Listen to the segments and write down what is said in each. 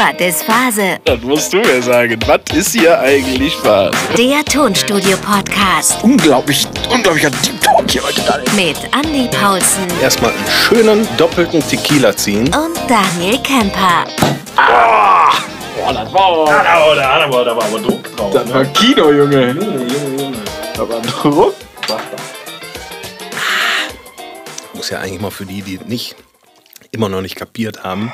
Was ist Phase? Das musst du mir sagen. Was ist hier eigentlich Phase? Der Tonstudio-Podcast Unglaublich, unglaublicher Deep Talk hier heute. Daniel. mit Andy Paulsen Erstmal einen schönen doppelten Tequila ziehen. und Daniel Kemper. Boah, das war, Da, da, da, da war aber Druck drauf. das war Kino, Junge. Da war Druck. Muss ja eigentlich mal für die, die nicht immer noch nicht kapiert haben,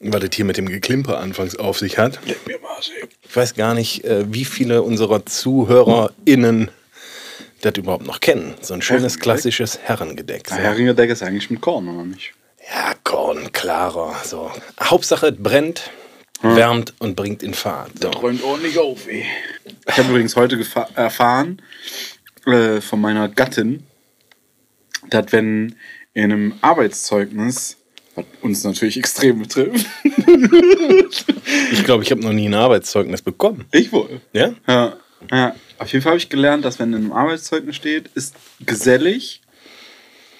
was das hier mit dem Geklimper anfangs auf sich hat. Ich weiß gar nicht, äh, wie viele unserer ZuhörerInnen das überhaupt noch kennen. So ein schönes Herrengedeck? klassisches Herrengedeck. So. Heringedeck ist eigentlich mit Korn, oder nicht? Ja, Korn, klarer. So. Hauptsache, es brennt, wärmt und bringt in Fahrt. So. Räumt ordentlich auf, ey. Ich habe übrigens heute erfahren äh, von meiner Gattin, dass wenn in einem Arbeitszeugnis, was uns natürlich extrem betrifft, Ich glaube, ich habe noch nie ein Arbeitszeugnis bekommen. ich wohl. Ja? Ja, ja. Auf jeden Fall habe ich gelernt, dass wenn in einem Arbeitszeugnis steht, ist gesellig.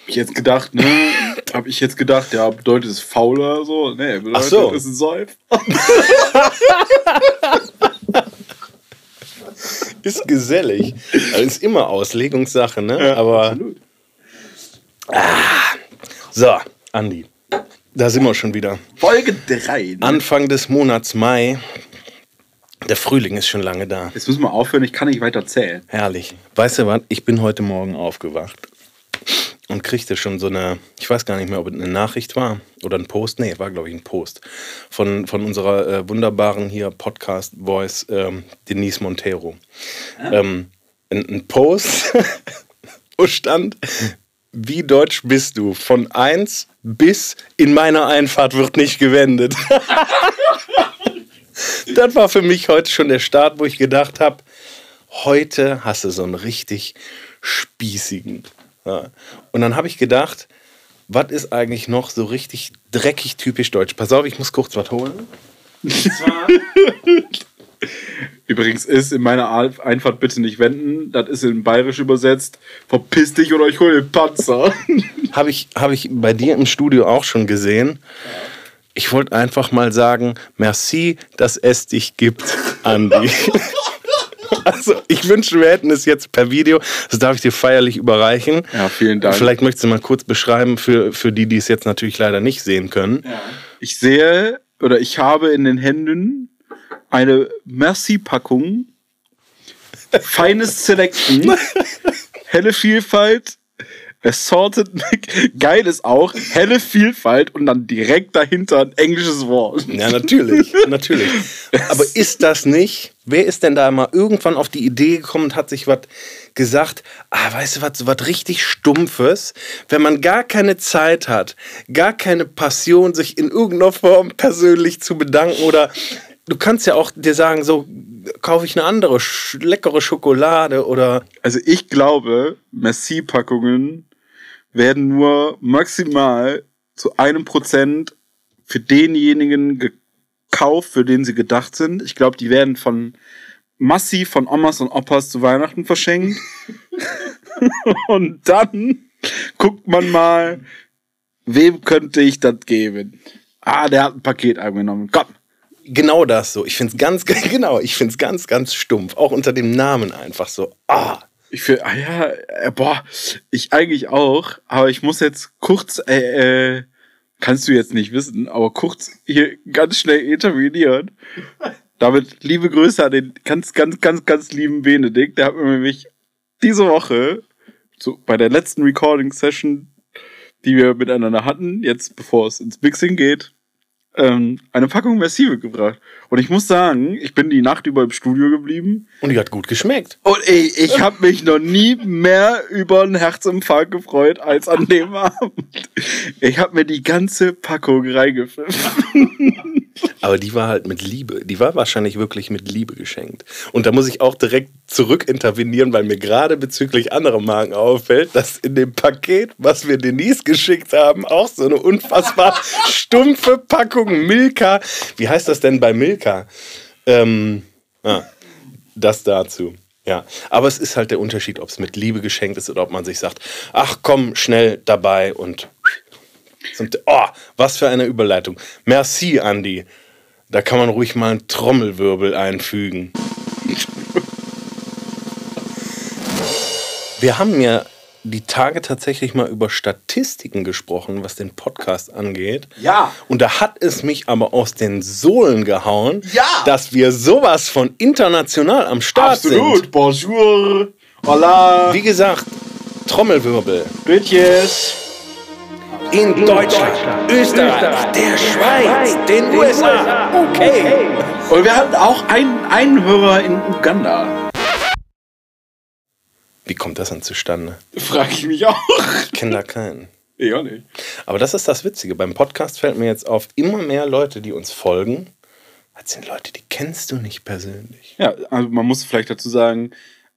Hab ich jetzt gedacht, ne? Habe ich jetzt gedacht, ja, bedeutet es faul oder so? Nee, bedeutet Ach so. es ist ein Säuf. Ist gesellig. Also ist immer Auslegungssache, ne? Aber Absolut. so, Andi. Da sind wir schon wieder. Folge 3. Ne? Anfang des Monats Mai. Der Frühling ist schon lange da. Jetzt müssen wir aufhören, ich kann nicht weiter zählen. Herrlich. Weißt du was? Ich bin heute Morgen aufgewacht und kriegte schon so eine, ich weiß gar nicht mehr, ob es eine Nachricht war oder ein Post. Nee, war glaube ich ein Post von, von unserer äh, wunderbaren hier Podcast-Voice ähm, Denise Montero. Ähm, ein, ein Post, wo stand, wie deutsch bist du? Von 1 bis in meiner Einfahrt wird nicht gewendet. das war für mich heute schon der Start, wo ich gedacht habe, heute hast du so einen richtig spießigen. Ja. Und dann habe ich gedacht, was ist eigentlich noch so richtig dreckig typisch deutsch? Pass auf, ich muss kurz was holen. Und zwar, Übrigens ist in meiner Einfahrt bitte nicht wenden. Das ist in Bayerisch übersetzt. Verpiss dich oder ich hole den Panzer. habe ich, hab ich bei dir im Studio auch schon gesehen. Ich wollte einfach mal sagen, merci, dass es dich gibt, Andi. Also, ich wünsche, wir hätten es jetzt per Video. Das darf ich dir feierlich überreichen. Ja, vielen Dank. Vielleicht möchtest du mal kurz beschreiben für, für die, die es jetzt natürlich leider nicht sehen können. Ich sehe oder ich habe in den Händen eine Merci-Packung. Feines Selection. Helle Vielfalt. Assorted Mac. Geil ist auch, helle Vielfalt und dann direkt dahinter ein englisches Wort. Ja, natürlich, natürlich. Aber ist das nicht? Wer ist denn da mal irgendwann auf die Idee gekommen und hat sich was gesagt? Ah, weißt du was, was richtig Stumpfes, wenn man gar keine Zeit hat, gar keine Passion, sich in irgendeiner Form persönlich zu bedanken oder du kannst ja auch dir sagen, so kaufe ich eine andere sch leckere Schokolade oder Also ich glaube, Merci-Packungen werden nur maximal zu einem Prozent für denjenigen gekauft, für den sie gedacht sind. Ich glaube, die werden von massiv von Omas und Opas zu Weihnachten verschenkt. und dann guckt man mal, wem könnte ich das geben? Ah, der hat ein Paket angenommen. Komm. Genau das so. Ich finde es ganz, genau, ich finde es ganz, ganz stumpf. Auch unter dem Namen einfach so. Ah, Ich finde, ah ja, äh, boah, ich eigentlich auch, aber ich muss jetzt kurz, äh, äh, kannst du jetzt nicht wissen, aber kurz hier ganz schnell intervenieren. Damit liebe Grüße an den ganz, ganz, ganz, ganz lieben Benedikt. Der hat mir nämlich diese Woche, so bei der letzten Recording-Session, die wir miteinander hatten, jetzt bevor es ins Mixing geht, ähm, eine Packung Massive gebracht. Und ich muss sagen, ich bin die Nacht über im Studio geblieben. und die hat gut geschmeckt. Und ey, ich habe mich noch nie mehr über einen Herzinfarkt gefreut als an dem Abend. Ich habe mir die ganze Packung reingepfiffen. Aber die war halt mit Liebe. Die war wahrscheinlich wirklich mit Liebe geschenkt. Und da muss ich auch direkt zurück intervenieren, weil mir gerade bezüglich anderer Marken auffällt, dass in dem Paket, was wir Denise geschickt haben, auch so eine unfassbar stumpfe Packung Milka. Wie heißt das denn bei Milka? Ähm, ah, das dazu. Ja, aber es ist halt der Unterschied, ob es mit Liebe geschenkt ist oder ob man sich sagt, ach komm, schnell dabei und Zum T oh, was für eine Überleitung. Merci, Andy. Da kann man ruhig mal einen Trommelwirbel einfügen. Wir haben ja die Tage tatsächlich mal über Statistiken gesprochen, was den Podcast angeht. Ja. Und da hat es mich aber aus den Sohlen gehauen, Ja. dass wir sowas von international am Start sind. Bonjour. Hola. Wie gesagt, Trommelwirbel. Bitches. In Deutschland, Österreich, der Schweiz, den USA, okay. Und wir hatten auch einen, einen Hörer in Uganda. Wie kommt das denn zustande? Frage ich mich auch. Ich kenne da keinen. Ich auch nicht. Aber das ist das Witzige. Beim Podcast fällt mir jetzt auf, immer mehr Leute, die uns folgen, das sind Leute, die kennst du nicht persönlich. Ja, also man muss vielleicht dazu sagen,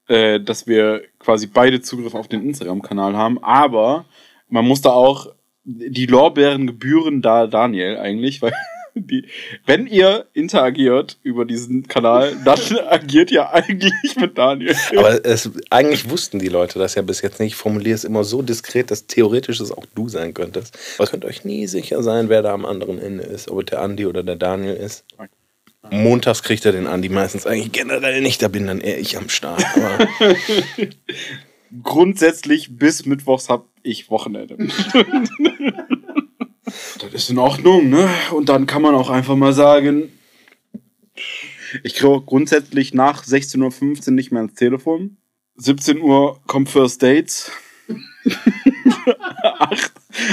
äh, dass wir quasi beide Zugriff auf den Instagram-Kanal haben, aber man muss da auch die Lorbeeren gebühren da Daniel eigentlich, weil die, wenn ihr interagiert über diesen Kanal, dann agiert ihr eigentlich mit Daniel. Aber es, eigentlich wussten die Leute das ja bis jetzt nicht. Ich formuliere es immer so diskret, dass theoretisch es auch du sein könntest. Aber ihr könnt euch nie sicher sein, wer da am anderen Ende ist. Ob es der Andi oder der Daniel ist. Montags kriegt er den Andi meistens eigentlich generell nicht. Da bin dann eher ich am Start. Grundsätzlich bis Mittwochs hab ich Wochenende. das ist in Ordnung, ne? Und dann kann man auch einfach mal sagen, ich kriege auch grundsätzlich nach 16.15 Uhr nicht mehr ans Telefon. 17 Uhr kommt First Dates. Acht-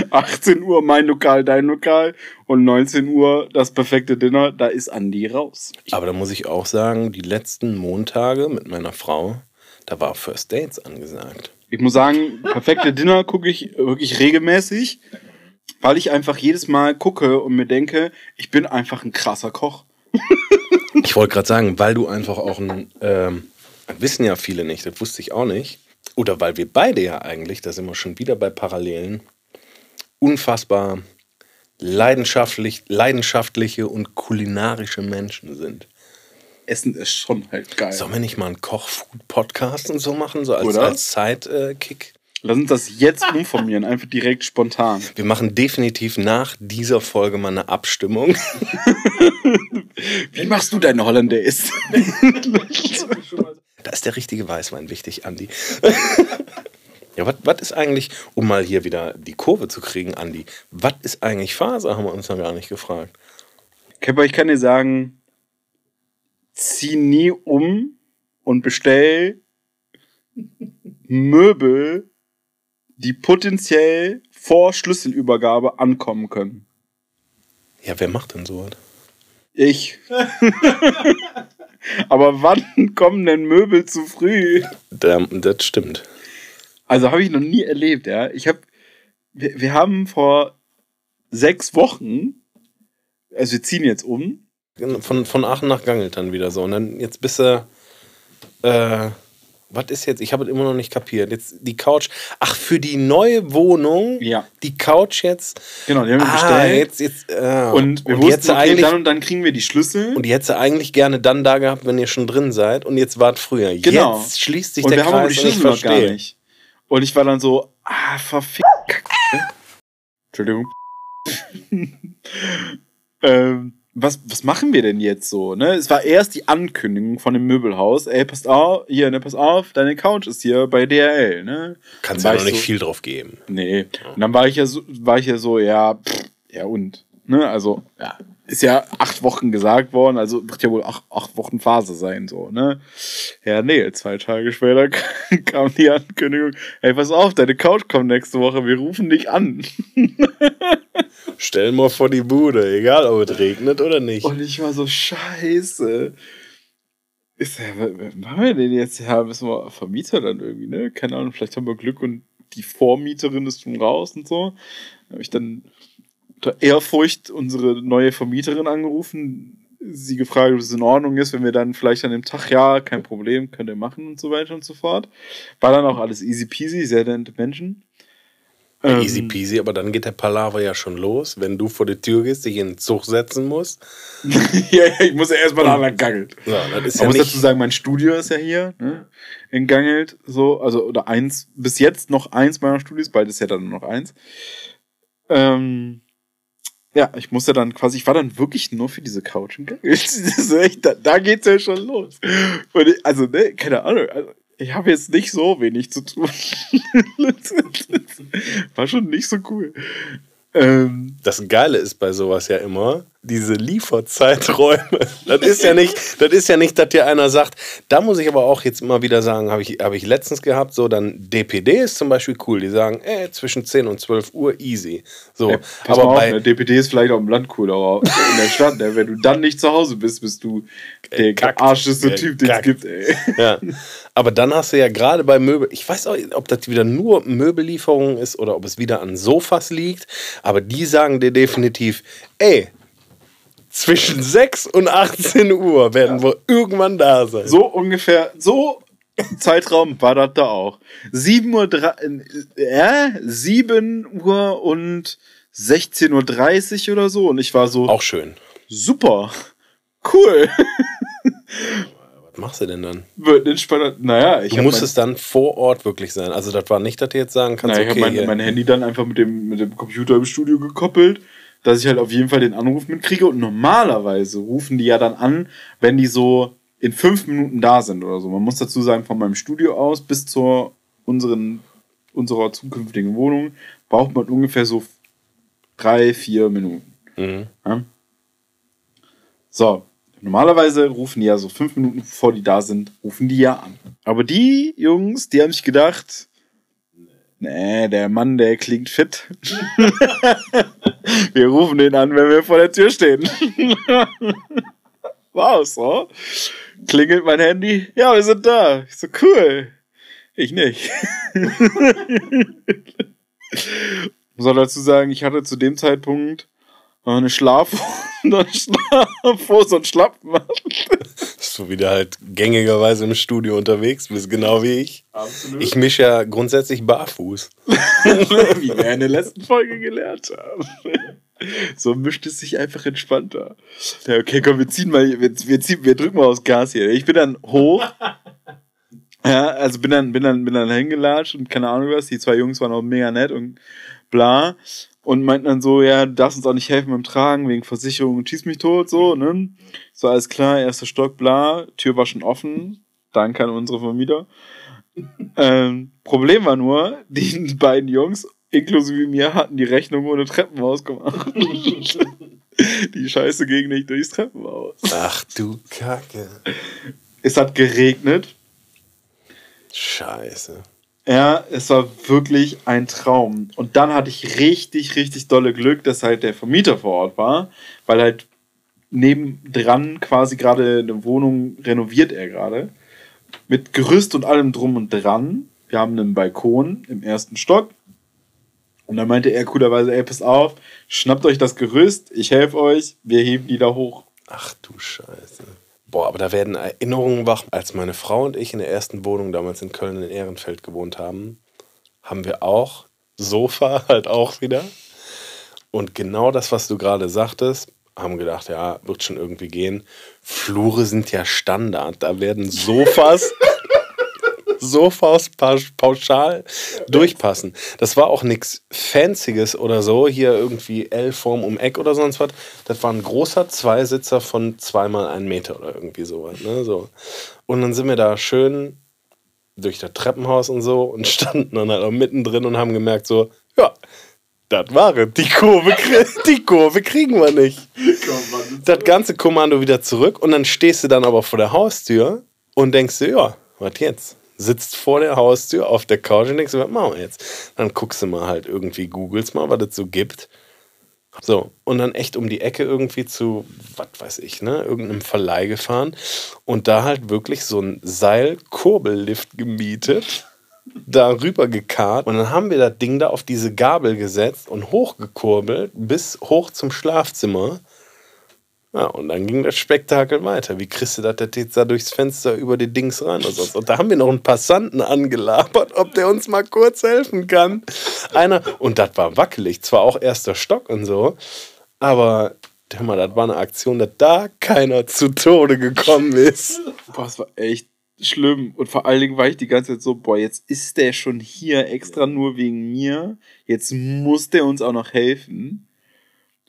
18 Uhr mein Lokal, dein Lokal. Und 19 Uhr das perfekte Dinner. Da ist Andi raus. Aber da muss ich auch sagen, die letzten Montage mit meiner Frau, da war First Dates angesagt. Ich muss sagen, perfekte Dinner gucke ich wirklich regelmäßig, weil ich einfach jedes Mal gucke und mir denke, ich bin einfach ein krasser Koch. Ich wollte gerade sagen, weil du einfach auch ein, ähm, wissen ja viele nicht, das wusste ich auch nicht. Oder weil wir beide ja eigentlich, da sind wir schon wieder bei Parallelen, unfassbar leidenschaftlich, leidenschaftliche und kulinarische Menschen sind. Essen ist schon halt geil. Sollen wir nicht mal einen Koch-Food-Podcast und so machen, so als, Oder? als Zeit-Kick? Lass uns das jetzt umformieren, einfach direkt spontan. Wir machen definitiv nach dieser Folge mal eine Abstimmung. Wie machst du deine Hollandaise? Da ist der richtige Weißwein wichtig, Andi. ja, was ist eigentlich, um mal hier wieder die Kurve zu kriegen, Andi, was ist eigentlich Phase, haben wir uns noch gar nicht gefragt. Kepper, ich kann dir sagen, zieh nie um und bestell Möbel, die potenziell vor Schlüsselübergabe ankommen können. Ja, wer macht denn sowas? Ich. Aber wann kommen denn Möbel zu früh? Da, das stimmt. Also habe ich noch nie erlebt, ja. Ich habe, wir, wir haben vor sechs Wochen, also wir ziehen jetzt um. Von, von Aachen nach Gangelt dann wieder so. Und dann jetzt bist du, äh, was ist jetzt? Ich habe es immer noch nicht kapiert. Jetzt die Couch. Ach, für die neue Wohnung, Ja. die Couch jetzt. Genau, die haben wir Ah, bestellt. jetzt, jetzt, äh, und wir und die wussten, okay, eigentlich, dann und dann kriegen wir die Schlüssel. und die hättest du eigentlich gerne dann da gehabt, wenn ihr schon drin seid. Und jetzt wart früher. Genau. Jetzt schließt sich und der wir haben aber die Kreis und ich Schlüssel noch gar nicht. Und ich war dann so, ah, verfickt. Entschuldigung. ähm, was, was machen wir denn jetzt so? Ne? Es war erst die Ankündigung von dem Möbelhaus. Ey, passt auf, hier, ne, pass auf, deine Couch ist hier bei DRL, ne? Kannst ja noch ich nicht so, viel drauf geben. Nee. Und dann war ich ja so, war ich ja so, ja, pff, ja und. Ne? Also, ja, ist ja acht Wochen gesagt worden, also wird ja wohl acht, acht Wochen Phase sein, so, ne? Ja, nee, zwei Tage später kam die Ankündigung, hey, pass auf, deine Couch kommt nächste Woche, wir rufen dich an. Stell mal vor die Bude, egal ob es regnet oder nicht. Und ich war so, scheiße. Ist ja, wer machen wir denn jetzt? Ja, müssen wir Vermieter dann irgendwie, ne? Keine Ahnung, vielleicht haben wir Glück und die Vormieterin ist schon raus und so. Da habe ich dann unter Ehrfurcht unsere neue Vermieterin angerufen, sie gefragt, ob es in Ordnung ist, wenn wir dann vielleicht an dem Tag, ja, kein Problem, könnt ihr machen und so weiter und so fort. War dann auch alles easy peasy, sehr nette Menschen. Ähm, Easy peasy, aber dann geht der Palaver ja schon los, wenn du vor die Tür gehst, dich in den Zug setzen musst. ja, ja, ich muss ja erstmal nach das ist Man ja muss dazu sagen, mein Studio ist ja hier, ne? In Gangelt, so, also, oder eins, bis jetzt noch eins meiner Studios, bald ist ja dann nur noch eins. Ähm, ja, ich musste dann quasi, ich war dann wirklich nur für diese Couch echt, da, da geht's ja schon los. Ich, also, ne, keine Ahnung. Also, ich habe jetzt nicht so wenig zu tun. war schon nicht so cool. Ähm, Das Geile ist bei sowas ja immer, diese Lieferzeiträume. Das ist ja nicht, das ist ja nicht, dass dir einer sagt, da muss ich aber auch jetzt immer wieder sagen, habe ich, hab ich letztens gehabt, so dann DPD ist zum Beispiel cool. Die sagen, ey, zwischen 10 und 12 Uhr easy. So, ja, aber auf, bei ne, DPD ist vielleicht auch im Land cool, aber in der Stadt, ne, wenn du dann nicht zu Hause bist, bist du der kackt. arscheste Ja, Typ, den es gibt, ey. Ja. Aber dann hast du ja gerade bei Möbel, ich weiß auch, nicht, ob das wieder nur Möbellieferung ist oder ob es wieder an Sofas liegt, aber die sagen dir definitiv, ey, zwischen 6 und 18 Uhr werden wir irgendwann da sein. So ungefähr, so Zeitraum war das da auch. 7 Uhr, äh, 7 Uhr und 16.30 Uhr oder so. Und ich war so, Auch schön. super, cool. Was machst du denn dann? Wird entspannt. Naja, ich Du musstest dann vor Ort wirklich sein. Also das war nicht, dass du jetzt sagen mein, kannst, naja, ich okay, hab mein, hier- mein Handy dann einfach mit dem, mit dem Computer im Studio gekoppelt, dass ich halt auf jeden Fall den Anruf mitkriege. Und normalerweise rufen die ja dann an, wenn die so in fünf Minuten da sind oder so. Man muss dazu sagen, von meinem Studio aus bis zur unseren, unserer zukünftigen Wohnung braucht man ungefähr so drei, vier Minuten. Mhm. Ja? So, normalerweise rufen die ja so fünf Minuten bevor die da sind, rufen die ja an. Aber die Jungs, die haben sich gedacht, nee, der Mann, der klingt fit. wir rufen den an, wenn wir vor der Tür stehen. wow, so. Klingelt mein Handy. Ja, wir sind da. Ich so, cool. Ich nicht. Auch dazu sagen, ich hatte zu dem Zeitpunkt eine Schlaf eine Schlafhose und Schlappen. Dass du wieder halt gängigerweise im Studio unterwegs bist, genau wie ich. Absolut. Ich mische ja grundsätzlich barfuß. Wie wir in der letzten Folge gelernt haben. So mischt es sich einfach entspannter. Ja, okay, komm, wir ziehen mal, wir, wir, ziehen, wir drücken mal aufs Gas hier. Ich bin dann hoch. Ja, also bin dann, bin dann, bin dann hingelatscht und keine Ahnung was. Die zwei Jungs waren auch mega nett und bla. Und meinten dann so, ja, du darfst uns auch nicht helfen beim Tragen, wegen Versicherung und schieß mich tot, so, ne? So, alles klar, erster Stock, bla. Tür war schon offen. Danke an unsere Vermieter. Ähm, Problem war nur, die beiden Jungs, inklusive mir, hatten die Rechnung ohne Treppenhaus gemacht. die Scheiße ging nicht durchs Treppenhaus. Ach du Kacke. Es hat geregnet. Scheiße. Ja, es war wirklich ein Traum. Und dann hatte ich richtig, richtig dolle Glück, dass halt der Vermieter vor Ort war, weil halt nebendran quasi gerade eine Wohnung renoviert er gerade. Mit Gerüst und allem drum und dran. Wir haben einen Balkon im ersten Stock. Und dann meinte er coolerweise, ey, pass auf, schnappt euch das Gerüst, ich helfe euch, wir heben die da hoch. Ach du Scheiße. Boah, aber da werden Erinnerungen wach. Als meine Frau und ich in der ersten Wohnung damals in Köln in Ehrenfeld gewohnt haben, haben wir auch Sofa halt auch wieder. Und genau das, was du gerade sagtest, haben gedacht, ja, wird schon irgendwie gehen. Flure sind ja Standard. Da werden Sofas, Pa- pauschal durchpassen. Das war auch nichts Fancyes oder so. Hier irgendwie L-Form um Eck oder sonst was. Das war ein großer Zweisitzer von zweimal einen Meter oder irgendwie sowas. Ne? So. Und dann sind wir da schön durch das Treppenhaus und so und standen dann halt auch mittendrin und haben gemerkt, so, ja, das war es. Die Kurve, die Kurve kriegen wir nicht. Das ganze Kommando wieder zurück und dann stehst du dann aber vor der Haustür und denkst dir, ja, was jetzt? Sitzt vor der Haustür auf der Couch und denkst was machen wir jetzt? Dann guckst du mal halt irgendwie, googelst mal, was es so gibt. So, und dann echt um die Ecke irgendwie zu, was weiß ich, ne, irgendeinem Verleih gefahren und da halt wirklich so ein Seil-Kurbellift gemietet, da rüber gekarrt und dann haben wir das Ding da auf diese Gabel gesetzt und hochgekurbelt bis hoch zum Schlafzimmer. Ja, und dann ging das Spektakel weiter. Wie kriegst du das das jetzt da durchs Fenster über die Dings rein oder sonst? Und da haben wir noch einen Passanten angelabert, ob der uns mal kurz helfen kann. Einer, und das war wackelig, zwar auch erster Stock und so, aber hör mal, das war eine Aktion, dass da keiner zu Tode gekommen ist. Boah, es war echt schlimm. Und vor allen Dingen war ich die ganze Zeit so, boah, jetzt ist der schon hier extra nur wegen mir. Jetzt muss der uns auch noch helfen.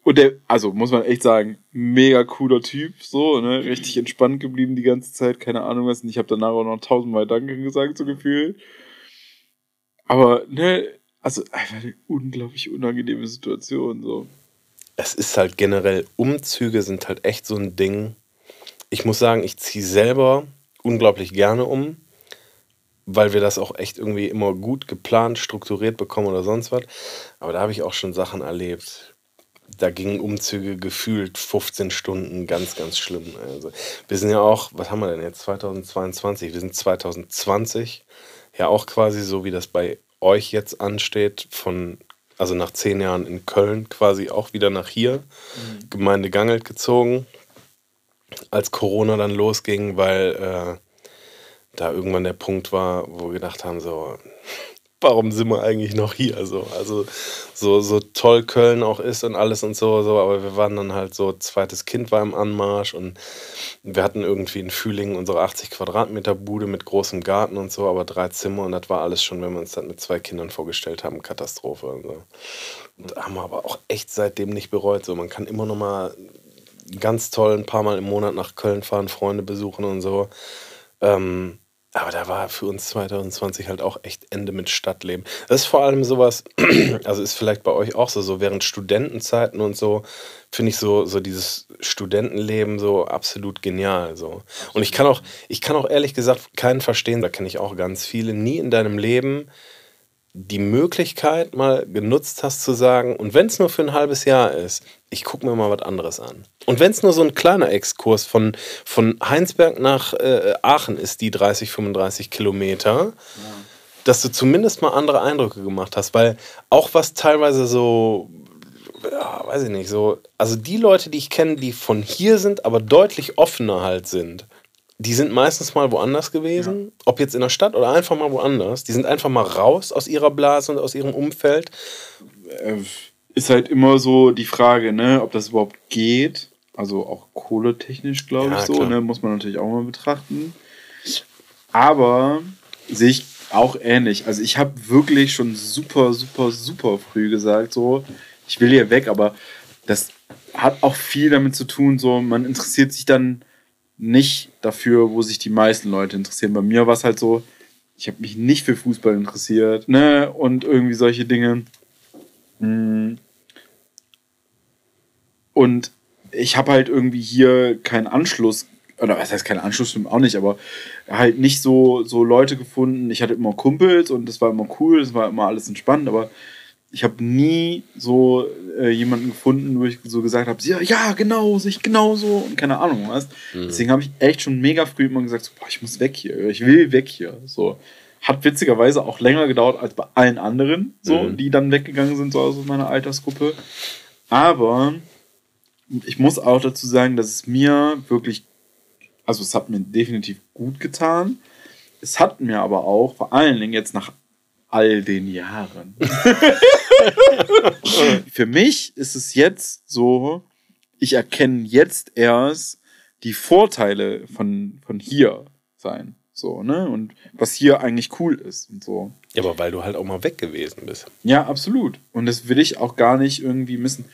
Und der, also muss man echt sagen, mega cooler Typ, so, ne, richtig entspannt geblieben die ganze Zeit, keine Ahnung was. Und ich habe danach auch noch tausendmal Danke gesagt, so gefühlt. Aber, ne, also einfach eine unglaublich unangenehme Situation, so. Es ist halt generell, Umzüge sind halt echt so ein Ding. Ich muss sagen, ich ziehe selber unglaublich gerne um, weil wir das auch echt irgendwie immer gut geplant, strukturiert bekommen oder sonst was. Aber da habe ich auch schon Sachen erlebt. Da gingen Umzüge gefühlt 15 Stunden, ganz, ganz schlimm. Also, wir sind ja auch, was haben wir denn jetzt, 2022? Wir sind 2020, ja auch quasi so, wie das bei euch jetzt ansteht, von, also nach zehn Jahren in Köln quasi auch wieder nach hier, mhm. Gemeinde Gangelt gezogen, als Corona dann losging, weil äh, da irgendwann der Punkt war, wo wir gedacht haben, so, warum sind wir eigentlich noch hier? So, also so, so toll Köln auch ist und alles und so, so, aber wir waren dann halt so, zweites Kind war im Anmarsch und wir hatten irgendwie in Fühlingen unsere 80 Quadratmeter Bude mit großem Garten und so, aber drei Zimmer und das war alles schon, wenn wir uns das mit zwei Kindern vorgestellt haben, Katastrophe. Und, so. und haben wir aber auch echt seitdem nicht bereut. So, man kann immer noch mal ganz toll ein paar Mal im Monat nach Köln fahren, Freunde besuchen und so. Ähm, aber da war für uns 2020 halt auch echt Ende mit Stadtleben. Das ist vor allem sowas, also ist vielleicht bei euch auch so, so während Studentenzeiten und so, finde ich so, so dieses Studentenleben so absolut genial. So. Und ich kann auch, ich kann auch ehrlich gesagt keinen verstehen, da kenne ich auch ganz viele, nie in deinem Leben die Möglichkeit mal genutzt hast zu sagen, und wenn es nur für ein halbes Jahr ist, ich gucke mir mal was anderes an. Und wenn es nur so ein kleiner Exkurs von, von Heinsberg nach äh, Aachen ist, die 30, 35 Kilometer, ja. dass du zumindest mal andere Eindrücke gemacht hast, weil auch was teilweise so, ja, weiß ich nicht, so, also die Leute, die ich kenne, die von hier sind, aber deutlich offener halt sind, die sind meistens mal woanders gewesen, ja. ob jetzt in der Stadt oder einfach mal woanders. Die sind einfach mal raus aus ihrer Blase und aus ihrem Umfeld. Äh, ist halt immer so die Frage, ne, ob das überhaupt geht. Also auch kohletechnisch, glaube ja, ich, so, ne, muss man natürlich auch mal betrachten. Aber sehe ich auch ähnlich. Also ich habe wirklich schon super, super, super früh gesagt, so, ich will hier weg, aber das hat auch viel damit zu tun, so, man interessiert sich dann nicht dafür, wo sich die meisten Leute interessieren. Bei mir war es halt so, ich habe mich nicht für Fußball interessiert, ne? Und irgendwie solche Dinge. Hm. Und ich habe halt irgendwie hier keinen Anschluss, oder was heißt keinen Anschluss, stimmt auch nicht, aber halt nicht so, so Leute gefunden. Ich hatte immer Kumpels und das war immer cool, das war immer alles entspannt, aber ich habe nie so äh, jemanden gefunden, wo ich so gesagt habe, ja, ja, genau, sich genauso und keine Ahnung was. Mhm. Deswegen habe ich echt schon mega früh immer gesagt, so, boah, ich muss weg hier, ich will weg hier. So hat witzigerweise auch länger gedauert als bei allen anderen, so mhm. die dann weggegangen sind so aus meiner Altersgruppe. Aber ich muss auch dazu sagen, dass es mir wirklich, also es hat mir definitiv gut getan. Es hat mir aber auch vor allen Dingen jetzt nach all den Jahren. Für mich ist es jetzt so, ich erkenne jetzt erst die Vorteile von, von hier sein. So, ne? Und was hier eigentlich cool ist und so. Ja, aber weil du halt auch mal weg gewesen bist. Ja, absolut. Und das will ich auch gar nicht irgendwie missen.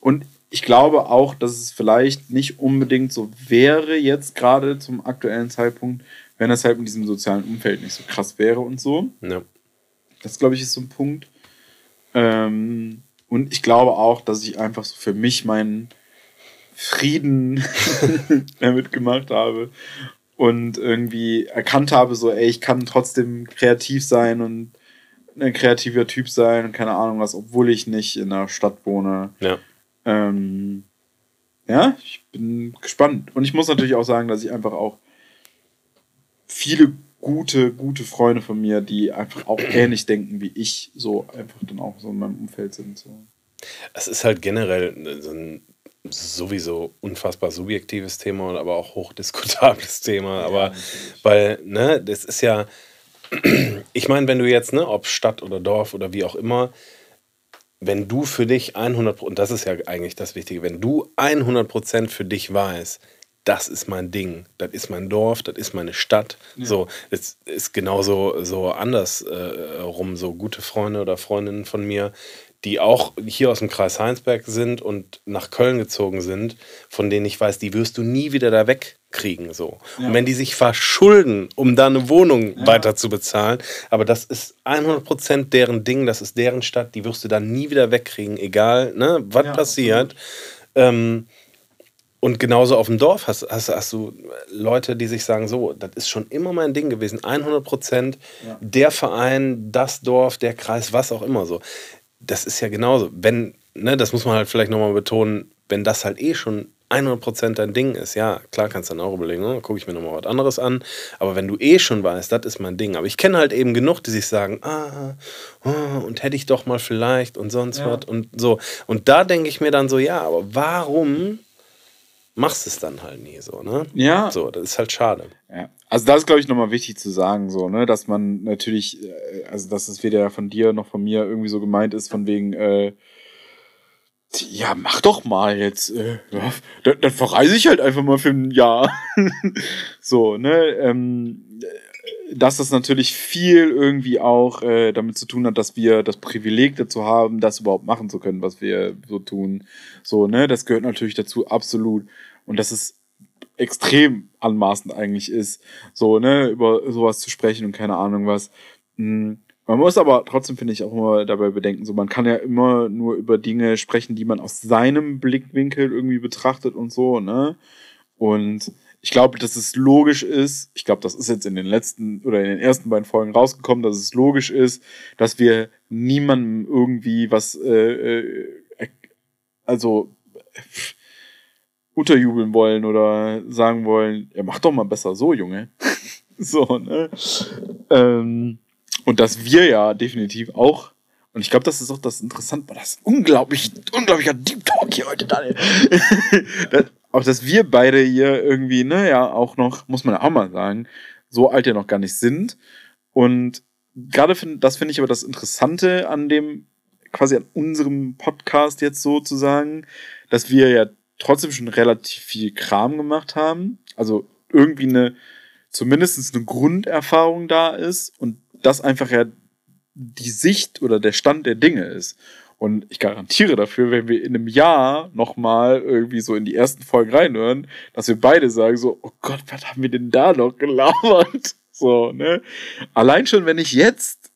Und ich glaube auch, dass es vielleicht nicht unbedingt so wäre, jetzt gerade zum aktuellen Zeitpunkt, wenn das halt mit diesem sozialen Umfeld nicht so krass wäre und so. Ja. Das, glaube ich, ist so ein Punkt. Ähm, und ich glaube auch, dass ich einfach so für mich meinen Frieden damit gemacht habe und irgendwie erkannt habe, so, ey, ich kann trotzdem kreativ sein und ein kreativer Typ sein und keine Ahnung was, obwohl ich nicht in der Stadt wohne. Ja. Ähm, ja, ich bin gespannt. Und ich muss natürlich auch sagen, dass ich einfach auch viele gute, gute Freunde von mir, die einfach auch ähnlich denken wie ich, so einfach dann auch so in meinem Umfeld sind. So. Es ist halt generell so ein sowieso unfassbar subjektives Thema, aber auch hochdiskutables Thema. Ja, aber weil, ne, das ist ja, ich meine, wenn du jetzt, ne, ob Stadt oder Dorf oder wie auch immer, wenn du für dich 100 und das ist ja eigentlich das Wichtige, wenn du 100% für dich weißt, das ist mein Ding, das ist mein Dorf, das ist meine Stadt. So, es ist genauso so andersrum, so gute Freunde oder Freundinnen von mir, die auch hier aus dem Kreis Heinsberg sind und nach Köln gezogen sind, von denen ich weiß, die wirst du nie wieder da wegkriegen. So. Und wenn die sich verschulden, um da eine Wohnung weiter zu bezahlen, aber das ist 100% deren Ding, das ist deren Stadt, die wirst du dann nie wieder wegkriegen, egal ne, was passiert. Ähm, und genauso auf dem Dorf hast, hast, hast du Leute, die sich sagen, so, das ist schon immer mein Ding gewesen, 100 Prozent, der Verein, das Dorf, der Kreis, was auch immer so. Das ist ja genauso. Wenn, ne, das muss man halt vielleicht nochmal betonen, wenn das halt eh schon 100 Prozent dein Ding ist, ja, klar kannst du dann auch überlegen, ne, gucke ich mir nochmal was anderes an. Aber wenn du eh schon weißt, das ist mein Ding. Aber ich kenne halt eben genug, die sich sagen, ah, ah, und hätte ich doch mal vielleicht und sonst was und so. Und da denke ich mir dann so, ja, aber warum machst es dann halt nie so, ne? Ja. So, das ist halt schade. Ja. Also das ist, glaube ich, nochmal wichtig zu sagen, so, ne, dass man natürlich, äh, also dass es weder von dir noch von mir irgendwie so gemeint ist, von wegen, äh, ja, mach doch mal jetzt, äh, ja, dann, dann verreise ich halt einfach mal für ein Jahr. so, ne, ähm, dass das natürlich viel irgendwie auch äh, damit zu tun hat, dass wir das Privileg dazu haben, das überhaupt machen zu können, was wir so tun. So, ne, das gehört natürlich dazu, absolut. Und dass es extrem anmaßend eigentlich ist, so, ne, über sowas zu sprechen und keine Ahnung was. Mm, Man muss aber trotzdem, finde ich, auch immer dabei bedenken, so, man kann ja immer nur über Dinge sprechen, die man aus seinem Blickwinkel irgendwie betrachtet und so, ne? Und ich glaube, dass es logisch ist, ich glaube, das ist jetzt in den letzten oder in den ersten beiden Folgen rausgekommen, dass es logisch ist, dass wir niemandem irgendwie was, äh, äh, also äh, unterjubeln wollen oder sagen wollen, ja, mach doch mal besser so, Junge. so, ne? Ähm, und dass wir ja definitiv auch, und ich glaube, das ist auch das Interessante, das ist unglaublich, unglaublicher Deep Talk hier heute, Daniel. das, auch, dass wir beide hier irgendwie, ne, ja, auch noch, muss man ja auch mal sagen, so alt ja noch gar nicht sind. Und gerade find, das finde ich aber das Interessante an dem, quasi an unserem Podcast jetzt sozusagen, dass wir ja trotzdem schon relativ viel Kram gemacht haben. Also irgendwie eine, zumindest eine Grunderfahrung da ist und das einfach ja die Sicht oder der Stand der Dinge ist. Und ich garantiere dafür, wenn wir in einem Jahr nochmal irgendwie so in die ersten Folgen reinhören, dass wir beide sagen so, oh Gott, was haben wir denn da noch gelabert? So, ne? Allein schon, wenn ich jetzt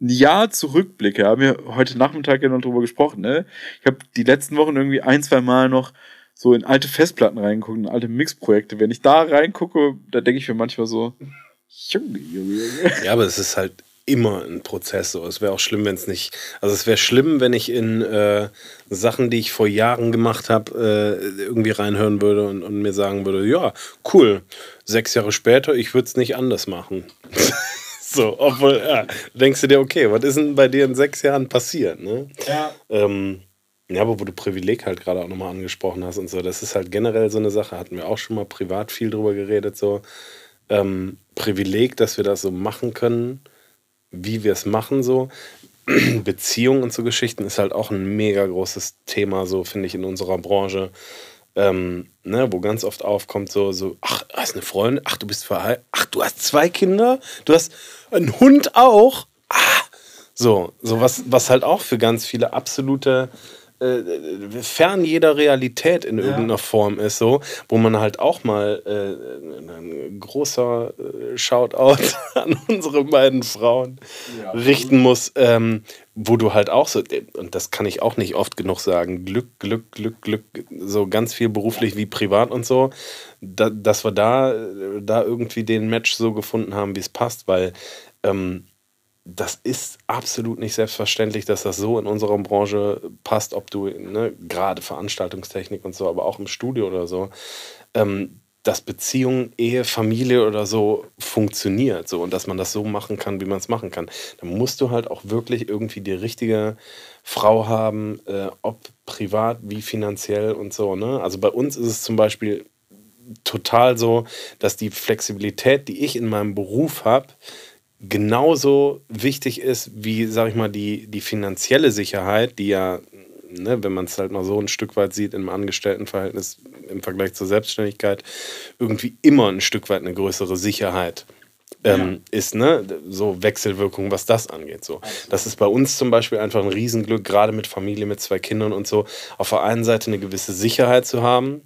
ein Jahr zurückblicke, haben wir heute Nachmittag ja noch drüber gesprochen, ne? Ich habe die letzten Wochen irgendwie ein, zwei Mal noch so in alte Festplatten reingeguckt, in alte Mixprojekte. Wenn ich da reingucke, da denke ich mir manchmal so, Junge, Junge, Junge. Ja, aber es ist halt immer ein Prozess so. Es wäre auch schlimm, wenn es nicht. Also es wäre schlimm, wenn ich in äh, Sachen, die ich vor Jahren gemacht habe, äh, irgendwie reinhören würde und, und mir sagen würde, ja, cool, sechs Jahre später, ich würde es nicht anders machen. so, obwohl, ja, denkst du dir, okay, was ist denn bei dir in sechs Jahren passiert? Ne? Ja. Ähm, ja, aber wo du Privileg halt gerade auch nochmal angesprochen hast und so, das ist halt generell so eine Sache, hatten wir auch schon mal privat viel drüber geredet, so. Ähm, Privileg, dass wir das so machen können, wie wir es machen, so. Beziehung und so Geschichten ist halt auch ein mega großes Thema, so finde ich, in unserer Branche. Ähm, ne, wo ganz oft aufkommt, so, so, ach, du hast eine Freundin, ach, du bist verheiratet, ach, du hast zwei Kinder, du hast einen Hund auch. Ah, so, so was, was halt auch für ganz viele absolute äh, fern jeder Realität in irgendeiner Form ist, so, wo man halt auch mal äh, ein großer äh, Shoutout an unsere beiden Frauen richten muss, ähm, wo du halt auch so, und das kann ich auch nicht oft genug sagen, Glück, Glück, Glück, Glück, so ganz viel beruflich wie privat und so, da, dass wir da, da irgendwie den Match so gefunden haben, wie es passt, weil ähm, das ist absolut nicht selbstverständlich, dass das so in unserer Branche passt, ob du, ne, gerade Veranstaltungstechnik und so, aber auch im Studio oder so, ähm, dass Beziehung, Ehe, Familie oder so funktioniert so und dass man das so machen kann, wie man es machen kann. Dann musst du halt auch wirklich irgendwie die richtige Frau haben, äh, ob privat wie finanziell und so. Ne? Also bei uns ist es zum Beispiel total so, dass die Flexibilität, die ich in meinem Beruf habe, genauso wichtig ist wie, sag ich mal, die, die finanzielle Sicherheit, die ja ne, wenn man es halt mal so ein Stück weit sieht im Angestelltenverhältnis im Vergleich zur Selbstständigkeit, irgendwie immer ein Stück weit eine größere Sicherheit ähm, ist, ne? So Wechselwirkung, was das angeht. So. Das ist bei uns zum Beispiel einfach ein Riesenglück, gerade mit Familie, mit zwei Kindern und so, auf der einen Seite eine gewisse Sicherheit zu haben.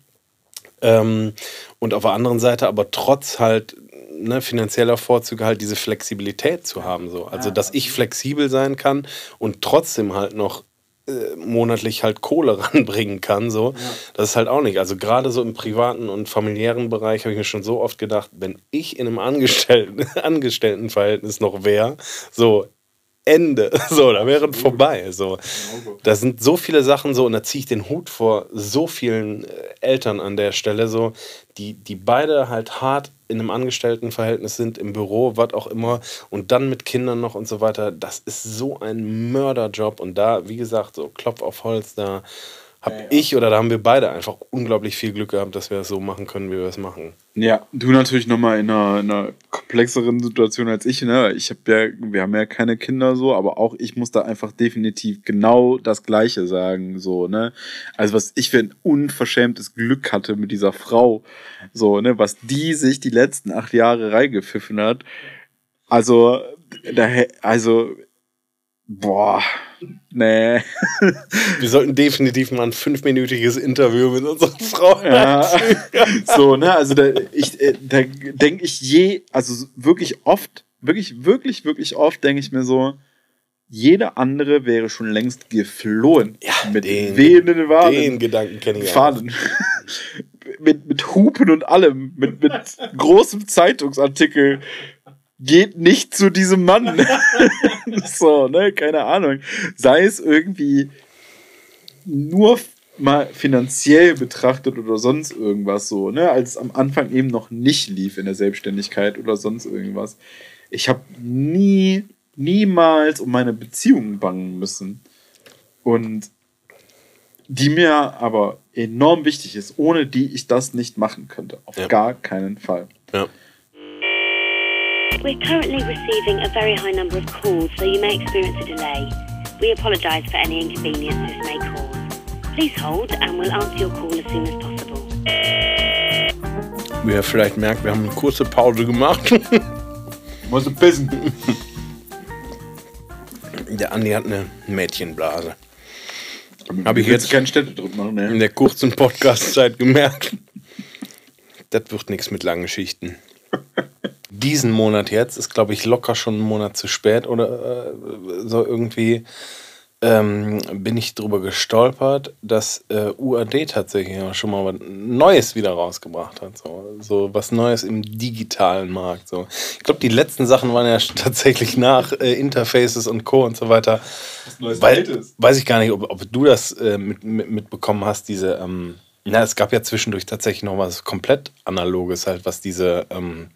Ähm, und auf der anderen Seite aber trotz halt ne, finanzieller Vorzüge halt diese Flexibilität zu haben. So. Also, dass ich flexibel sein kann und trotzdem halt noch äh, monatlich halt Kohle ranbringen kann. So. Das ist halt auch nicht. Also gerade so im privaten und familiären Bereich habe ich mir schon so oft gedacht, wenn ich in einem Angestellten, Angestelltenverhältnis noch wäre, so Ende. So, da wäre es vorbei. So. Da sind so viele Sachen so, und da ziehe ich den Hut vor so vielen äh, Eltern an der Stelle, so, die, die beide halt hart in einem Angestelltenverhältnis sind, im Büro, was auch immer, und dann mit Kindern noch und so weiter. Das ist so ein Mörderjob. Und da, wie gesagt, so Klopf auf Holz, da habe ich oder da haben wir beide einfach unglaublich viel Glück gehabt, dass wir es so machen können, wie wir es machen. Ja, du natürlich nochmal in einer, in einer komplexeren Situation als ich, ne? Ich habe ja, wir haben ja keine Kinder so, aber auch ich muss da einfach definitiv genau das Gleiche sagen, so, ne? Also was ich für ein unverschämtes Glück hatte mit dieser Frau, so, ne? Was die sich die letzten acht Jahre reingepfiffen hat. Also, da, also, boah, nee. Wir sollten definitiv mal ein fünfminütiges Interview mit unserer Frau Ja, so, ne, also da, ich, äh, da denke ich je, also wirklich oft, wirklich, wirklich, wirklich oft denke ich mir so, jeder andere wäre schon längst geflohen. Ja, mit den- wehenden Fahnen. Den Gedanken kenne ich. Fahnen. mit, mit Hupen und allem, mit, mit großem Zeitungsartikel. Geht nicht zu diesem Mann. so, ne, keine Ahnung. Sei es irgendwie nur mal finanziell betrachtet oder sonst irgendwas so, ne, als es am Anfang eben noch nicht lief in der Selbstständigkeit oder sonst irgendwas. Ich habe nie, niemals um meine Beziehungen bangen müssen. Und die mir aber enorm wichtig ist, ohne die ich das nicht machen könnte. Auf Ja. gar keinen Fall. Ja. We're currently receiving a very high number of calls, so you may experience a delay. We apologise for any inconvenience this may cause. Please hold and we'll answer your call as soon as possible. Wie ihr vielleicht merkt, wir haben eine kurze Pause gemacht. Muss pissen. Der Andi hat eine Mädchenblase. Habe ich ich jetzt keinen Städtedruck machen, In ne? der kurzen Podcast-Zeit gemerkt. Das wird nichts mit langen Schichten. Diesen Monat jetzt ist, glaube ich, locker schon einen Monat zu spät oder äh, so irgendwie. Ähm, bin ich drüber gestolpert, dass äh, UAD tatsächlich auch schon mal was Neues wieder rausgebracht hat. So, so was Neues im digitalen Markt. So. Ich glaube, die letzten Sachen waren ja tatsächlich nach äh, Interfaces und Co. und so weiter. Neues Weil, weiß ich gar nicht, ob, ob du das äh, mit, mit, mitbekommen hast, diese, ähm, na, es gab ja zwischendurch tatsächlich noch was komplett Analoges, halt, was diese ähm,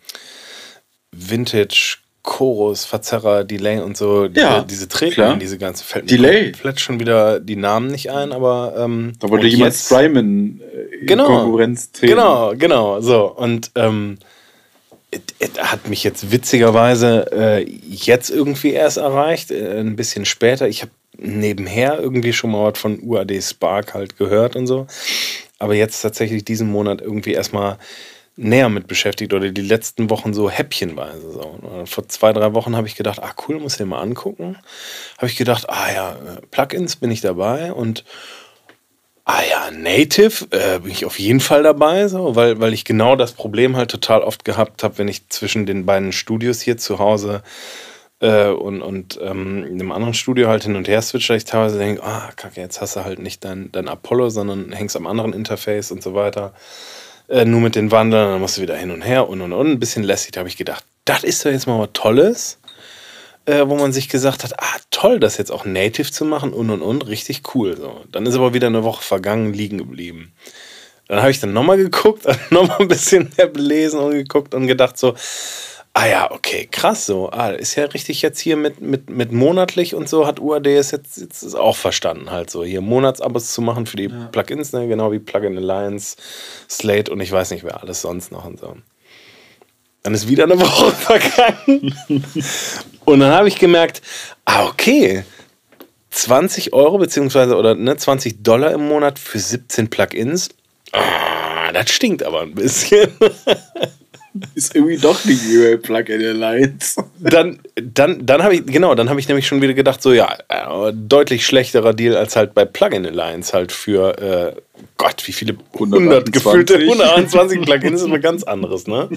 Vintage, Chorus, Verzerrer, Delay und so, diese, Ja, diese Treten, diese ganze fällt Delay. komplett schon wieder die Namen nicht ein, aber ähm, Da wollte jemand jetzt- Strymon äh, in Genau. Konkurrenz treten. Genau, genau, so. Und ähm, hat mich jetzt witzigerweise äh, jetzt irgendwie erst erreicht, äh, ein bisschen später. Ich habe nebenher irgendwie schon mal was von UAD Spark halt gehört und so. Aber jetzt tatsächlich diesen Monat irgendwie erstmal näher mit beschäftigt oder die letzten Wochen so häppchenweise. So. Vor zwei, drei Wochen habe ich gedacht, ah cool, muss ich den mal angucken. Habe ich gedacht, ah ja, äh, Plugins bin ich dabei und Ah ja, Native äh, bin ich auf jeden Fall dabei, so, weil, weil ich genau das Problem halt total oft gehabt habe, wenn ich zwischen den beiden Studios hier zu Hause äh, und, und ähm, in einem anderen Studio halt hin und her switche, ich teilweise denke, ah, kacke, jetzt hast du halt nicht dein, dein Apollo, sondern hängst am anderen Interface und so weiter. Äh, nur mit den Wandlern, dann musst du wieder hin und her und und und. Ein bisschen lässig. Da habe ich gedacht, das ist doch jetzt mal was Tolles äh, wo man sich gesagt hat, ah toll, das jetzt auch native zu machen und und und, richtig cool. So. Dann ist aber wieder eine Woche vergangen, liegen geblieben. Dann habe ich dann nochmal geguckt, nochmal ein bisschen mehr belesen und geguckt und gedacht so, ah ja, okay, krass so. Ah, ist ja richtig jetzt hier mit, mit, mit monatlich und so, hat UAD es jetzt, jetzt auch verstanden halt so, hier Monatsabos zu machen für die Plugins, ne? genau wie Plugin Alliance, Slate und ich weiß nicht, wer alles sonst noch und so. Dann ist wieder eine Woche vergangen. Und dann habe ich gemerkt, ah, okay, 20 Euro beziehungsweise oder ne, 20 Dollar im Monat für 17 Plugins. Ah, das stinkt aber ein bisschen. Ist irgendwie doch nicht über Plugin Alliance. dann, dann, dann habe ich, genau, dann habe ich nämlich schon wieder gedacht, so ja, äh, deutlich schlechterer Deal als halt bei Plugin Alliance halt für äh, Gott, wie viele 100 128. gefüllte 121 Plugins ist mal ganz anderes, ne?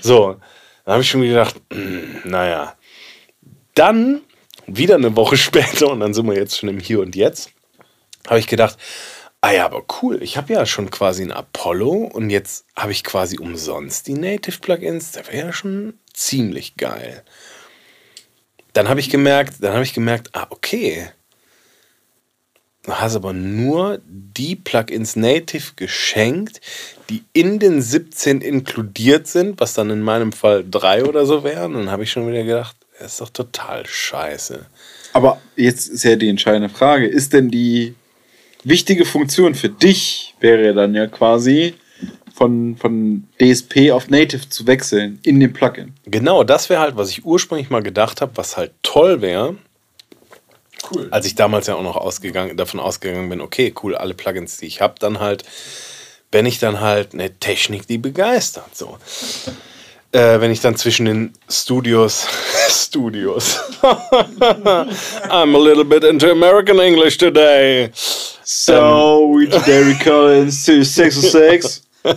So, dann habe ich schon wieder gedacht, hm, naja. Dann, wieder eine Woche später, und dann sind wir jetzt schon im Hier und Jetzt, habe ich gedacht, ah ja, aber cool, ich habe ja schon quasi ein Apollo und jetzt habe ich quasi umsonst die Native Plugins. Das wäre ja schon ziemlich geil. Dann habe ich gemerkt, dann habe ich gemerkt, ah, okay. Du hast aber nur die Plugins native geschenkt, die in den 17 inkludiert sind, was dann in meinem Fall drei oder so wären. Dann habe ich schon wieder gedacht, das ist doch total scheiße. Aber jetzt ist ja die entscheidende Frage: Ist denn die wichtige Funktion für dich, wäre dann ja quasi von, von DSP auf Native zu wechseln in dem Plugin? Genau, das wäre halt, was ich ursprünglich mal gedacht habe, was halt toll wäre. Cool. Als ich damals ja auch noch ausgegangen, davon ausgegangen bin, okay, cool, alle Plugins, die ich habe, dann halt, wenn ich dann halt eine Technik, die begeistert. So. Äh, wenn ich dann zwischen den Studios, Studios, I'm a little bit into American English today. So, we today recall to 606.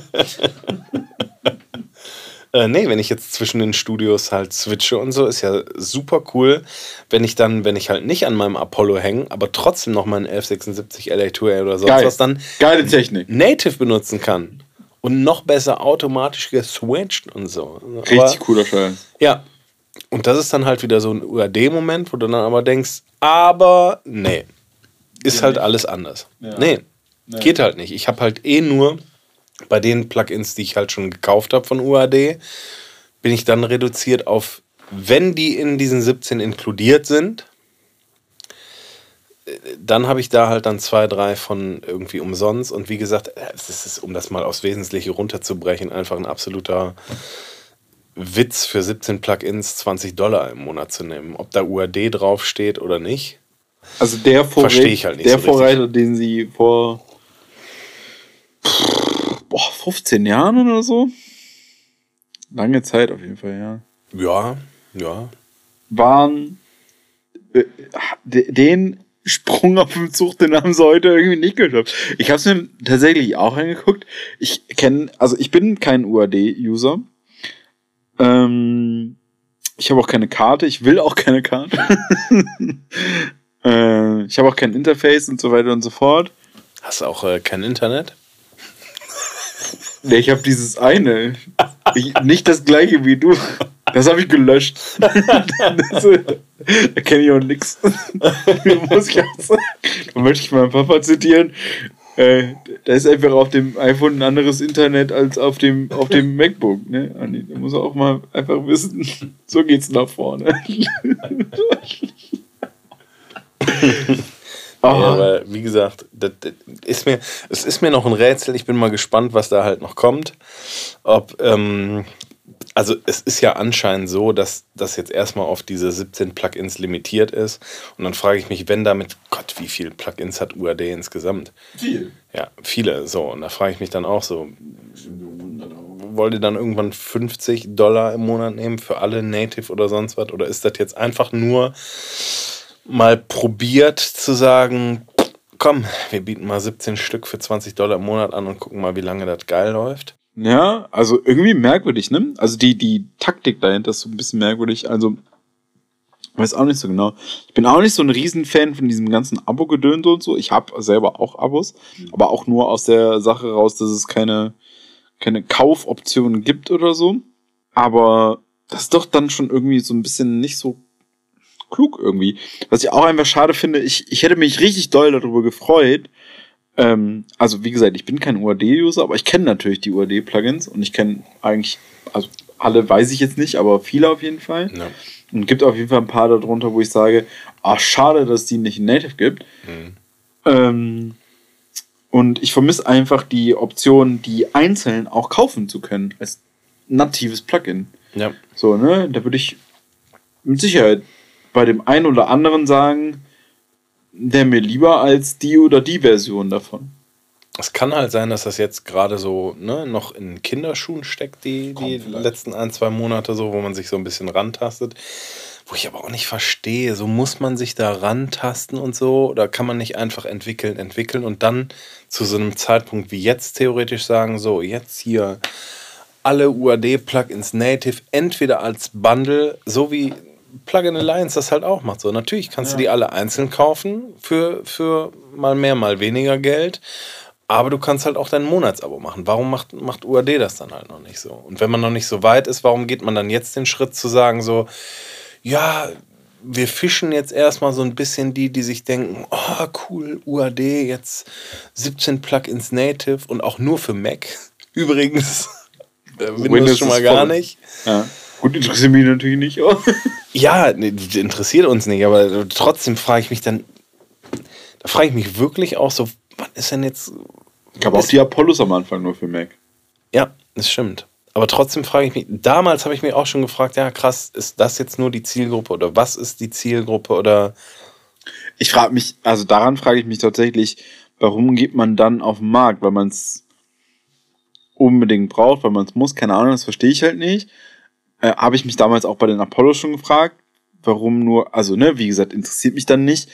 Äh, nee, wenn ich jetzt zwischen den Studios halt switche und so, ist ja super cool. Wenn ich dann, wenn ich halt nicht an meinem Apollo hänge, aber trotzdem noch meinen 1176 LA2A oder sonst Geil. was dann Geile Technik. native benutzen kann. Und noch besser automatisch geswitcht und so. Richtig aber, cooler Scheiß. Ja. Und das ist dann halt wieder so ein UAD-Moment, wo du dann aber denkst, aber nee, ist halt alles anders. Nee, geht halt nicht. Ich habe halt eh nur bei den Plugins, die ich halt schon gekauft habe von UAD, bin ich dann reduziert auf, wenn die in diesen 17 inkludiert sind, äh, dann habe ich da halt dann zwei, drei von irgendwie umsonst. Und wie gesagt, äh, es ist, um das mal aufs Wesentliche runterzubrechen, einfach ein absoluter Witz für 17 Plugins 20 Dollar im Monat zu nehmen. Ob da UAD draufsteht oder nicht. Also der, Vorreiter, halt der so. Vorreiter, den sie vor boah, 15 Jahren oder so, lange Zeit auf jeden Fall, ja, Ja, ja. waren äh, de- den Sprung auf den Zug, den haben sie heute irgendwie nicht geschafft. Ich habe es mir tatsächlich auch angeguckt. Ich kenne, also ich bin kein UAD-User. Ähm, ich habe auch keine Karte. Ich will auch keine Karte. äh, ich habe auch kein Interface und so weiter und so fort. Hast du auch äh, kein Internet? Nee, ich habe dieses eine. Ich, nicht das gleiche wie du. Das habe ich gelöscht. das, da kenne ich auch nix. Muss ich auch sagen. Da möchte ich meinen Papa zitieren. Äh, da ist einfach auf dem iPhone ein anderes Internet als auf dem, auf dem MacBook. Ne? Da muss er auch mal einfach wissen, so geht's nach vorne. Ja, Ah, aber wie gesagt, das, das ist mir, es ist mir noch ein Rätsel. Ich bin mal gespannt, was da halt noch kommt. Ob, ähm, also es ist ja anscheinend so, dass das jetzt erstmal auf diese 17 Plugins limitiert ist. Und dann frage ich mich, wenn damit, Gott, wie viele Plugins hat UAD insgesamt? viel. Ja, viele. So, und da frage ich mich dann auch so, wollt ihr dann irgendwann 50 Dollar im Monat nehmen für alle Native oder sonst was? Oder ist das jetzt einfach nur mal probiert zu sagen, komm, wir bieten mal 17 Stück für 20 Dollar im Monat an und gucken mal, wie lange das geil läuft? Ja, also irgendwie merkwürdig, ne? Also die, die Taktik dahinter ist so ein bisschen merkwürdig. Also, weiß auch nicht so genau. Ich bin auch nicht so ein Riesenfan von diesem ganzen Abo-Gedöns und so. Ich habe selber auch Abos, aber auch nur aus der Sache raus, dass es keine, keine Kaufoptionen gibt oder so. Aber das ist doch dann schon irgendwie so ein bisschen nicht so klug irgendwie. Was ich auch einfach schade finde, ich, ich hätte mich richtig doll darüber gefreut, ähm, also wie gesagt, ich bin kein UAD-User, aber ich kenne natürlich die UAD-Plugins und ich kenne eigentlich, also alle weiß ich jetzt nicht, aber viele auf jeden Fall. Ja. Und gibt auf jeden Fall ein paar darunter, wo ich sage, ach schade, dass die nicht in Native gibt. Ähm, und ich vermisse einfach die Option, die einzeln auch kaufen zu können als natives Plugin. Ja. So, ne? Da würde ich mit Sicherheit bei dem einen oder anderen sagen, der mir lieber als die oder die Version davon. Es kann halt sein, dass das jetzt gerade so ne, noch in Kinderschuhen steckt, die, die letzten ein, zwei Monate so, wo man sich so ein bisschen rantastet. Wo ich aber auch nicht verstehe, so muss man sich da rantasten und so, oder kann man nicht einfach entwickeln, entwickeln und dann zu so einem Zeitpunkt wie jetzt theoretisch sagen, so, jetzt hier alle UAD-Plugins native, entweder als Bundle, so wie Plugin Alliance das halt auch macht. So, natürlich kannst du die alle einzeln kaufen für, für mal mehr, mal weniger Geld. Aber du kannst halt auch dein Monatsabo machen. Warum macht, macht UAD das dann halt noch nicht so? Und wenn man noch nicht so weit ist, warum geht man dann jetzt den Schritt zu sagen, so, ja, wir fischen jetzt erstmal so ein bisschen die, die sich denken, oh cool, UAD, jetzt 17 Plugins native und auch nur für Mac. Übrigens, äh, Windows, Windows schon mal gar voll. nicht. Ja. Gut, interessiert mich natürlich nicht. Oh. Ja, nee, interessiert uns nicht, aber trotzdem frage ich mich dann, da frage ich mich wirklich auch so, wann ist denn jetzt. Gab auch die Apollos am Anfang nur für Mac. Ja, das stimmt. Aber trotzdem frage ich mich, damals habe ich mich auch schon gefragt, ja krass, ist das jetzt nur die Zielgruppe oder was ist die Zielgruppe oder Ich frage mich, also daran frage ich mich tatsächlich, warum geht man dann auf den Markt? Weil man es unbedingt braucht, weil man es muss, keine Ahnung, das verstehe ich halt nicht. Äh, Habe ich mich damals auch bei den Apollos schon gefragt, warum nur, also ne, wie gesagt, interessiert mich dann nicht,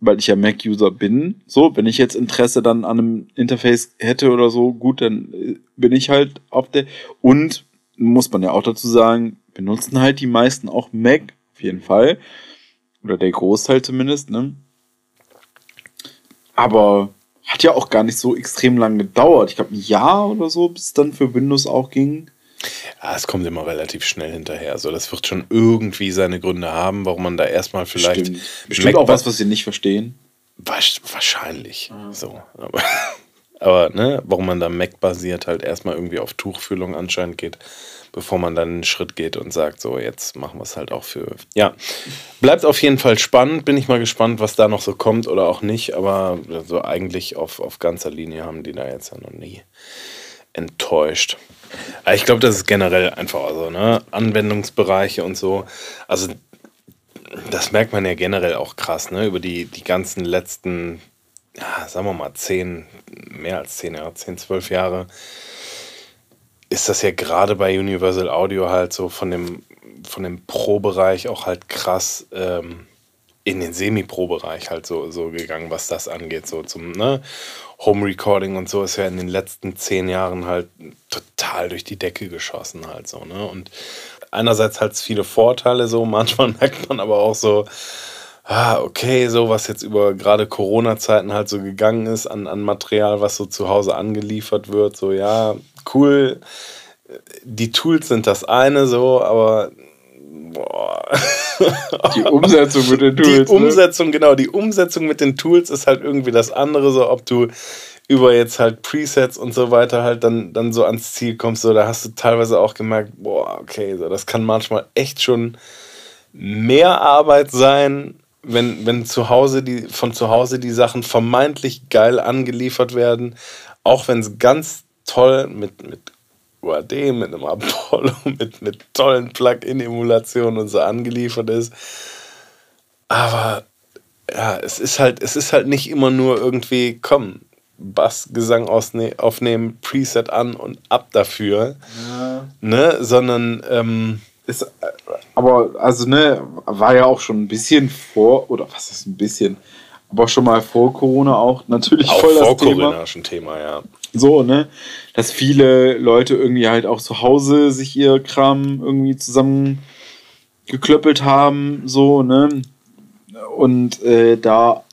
weil ich ja Mac-User bin. So, wenn ich jetzt Interesse dann an einem Interface hätte oder so, gut, dann äh, bin ich halt auf der. Und muss man ja auch dazu sagen, benutzen halt die meisten auch Mac, auf jeden Fall. Oder der Großteil zumindest, ne? Aber hat ja auch gar nicht so extrem lang gedauert. Ich glaube, ein Jahr oder so, bis es dann für Windows auch ging. Ja, es kommt immer relativ schnell hinterher. Also das wird schon irgendwie seine Gründe haben, warum man da erstmal vielleicht Bestimmt, Bestimmt auch was, was sie nicht verstehen. Wahrscheinlich. So. Aber, aber ne, warum man da Mac-basiert halt erstmal irgendwie auf Tuchfühlung anscheinend geht, bevor man dann einen Schritt geht und sagt, so, jetzt machen wir es halt auch für. Ja. Bleibt auf jeden Fall spannend. Bin ich mal gespannt, was da noch so kommt oder auch nicht. Aber so eigentlich auf, auf ganzer Linie haben die da jetzt ja noch nie enttäuscht. Ich glaube, das ist generell einfach so, ne? Anwendungsbereiche und so. Also das merkt man ja generell auch krass, ne? Über die, die ganzen letzten, ja, sagen wir mal, zehn, mehr als zehn Jahre, zehn, zwölf Jahre, ist das ja gerade bei Universal Audio halt so von dem, von dem Pro-Bereich auch halt krass ähm, in den Semi-Pro-Bereich halt so, so gegangen, was das angeht. So zum ne? Home-Recording und so ist ja in den letzten zehn Jahren halt total durch die Decke geschossen halt so, ne? Und einerseits hat es viele Vorteile so, manchmal merkt man aber auch so, ah, okay, so was jetzt über gerade Corona-Zeiten halt so gegangen ist an, an Material, was so zu Hause angeliefert wird, so ja, cool. Die Tools sind das eine so, aber boah. Die Umsetzung mit den Die Tools. ne? Umsetzung, genau, die Umsetzung mit den Tools ist halt irgendwie das andere, so ob du über jetzt halt Presets und so weiter halt dann, dann so ans Ziel kommst, so da hast du teilweise auch gemerkt, boah, okay, so das kann manchmal echt schon mehr Arbeit sein, wenn, wenn zu Hause die, von zu Hause die Sachen vermeintlich geil angeliefert werden, auch wenn es ganz toll mit, mit UAD, mit einem Apollo, mit, mit tollen Plugin-Emulationen und so angeliefert ist. Aber ja, es ist halt, es ist halt nicht immer nur irgendwie, komm, Bass, Gesang ausne aufnehmen, Preset an und ab dafür. Ne? Sondern ähm, Ist, aber, also, ne, war ja auch schon ein bisschen vor, oder was ist ein bisschen, aber schon mal vor Corona auch natürlich auch voll vor das Thema. Corona schon Thema, ja. So, ne, dass viele Leute irgendwie halt auch zu Hause sich ihr Kram irgendwie zusammen geklöppelt haben, so, ne, und äh, da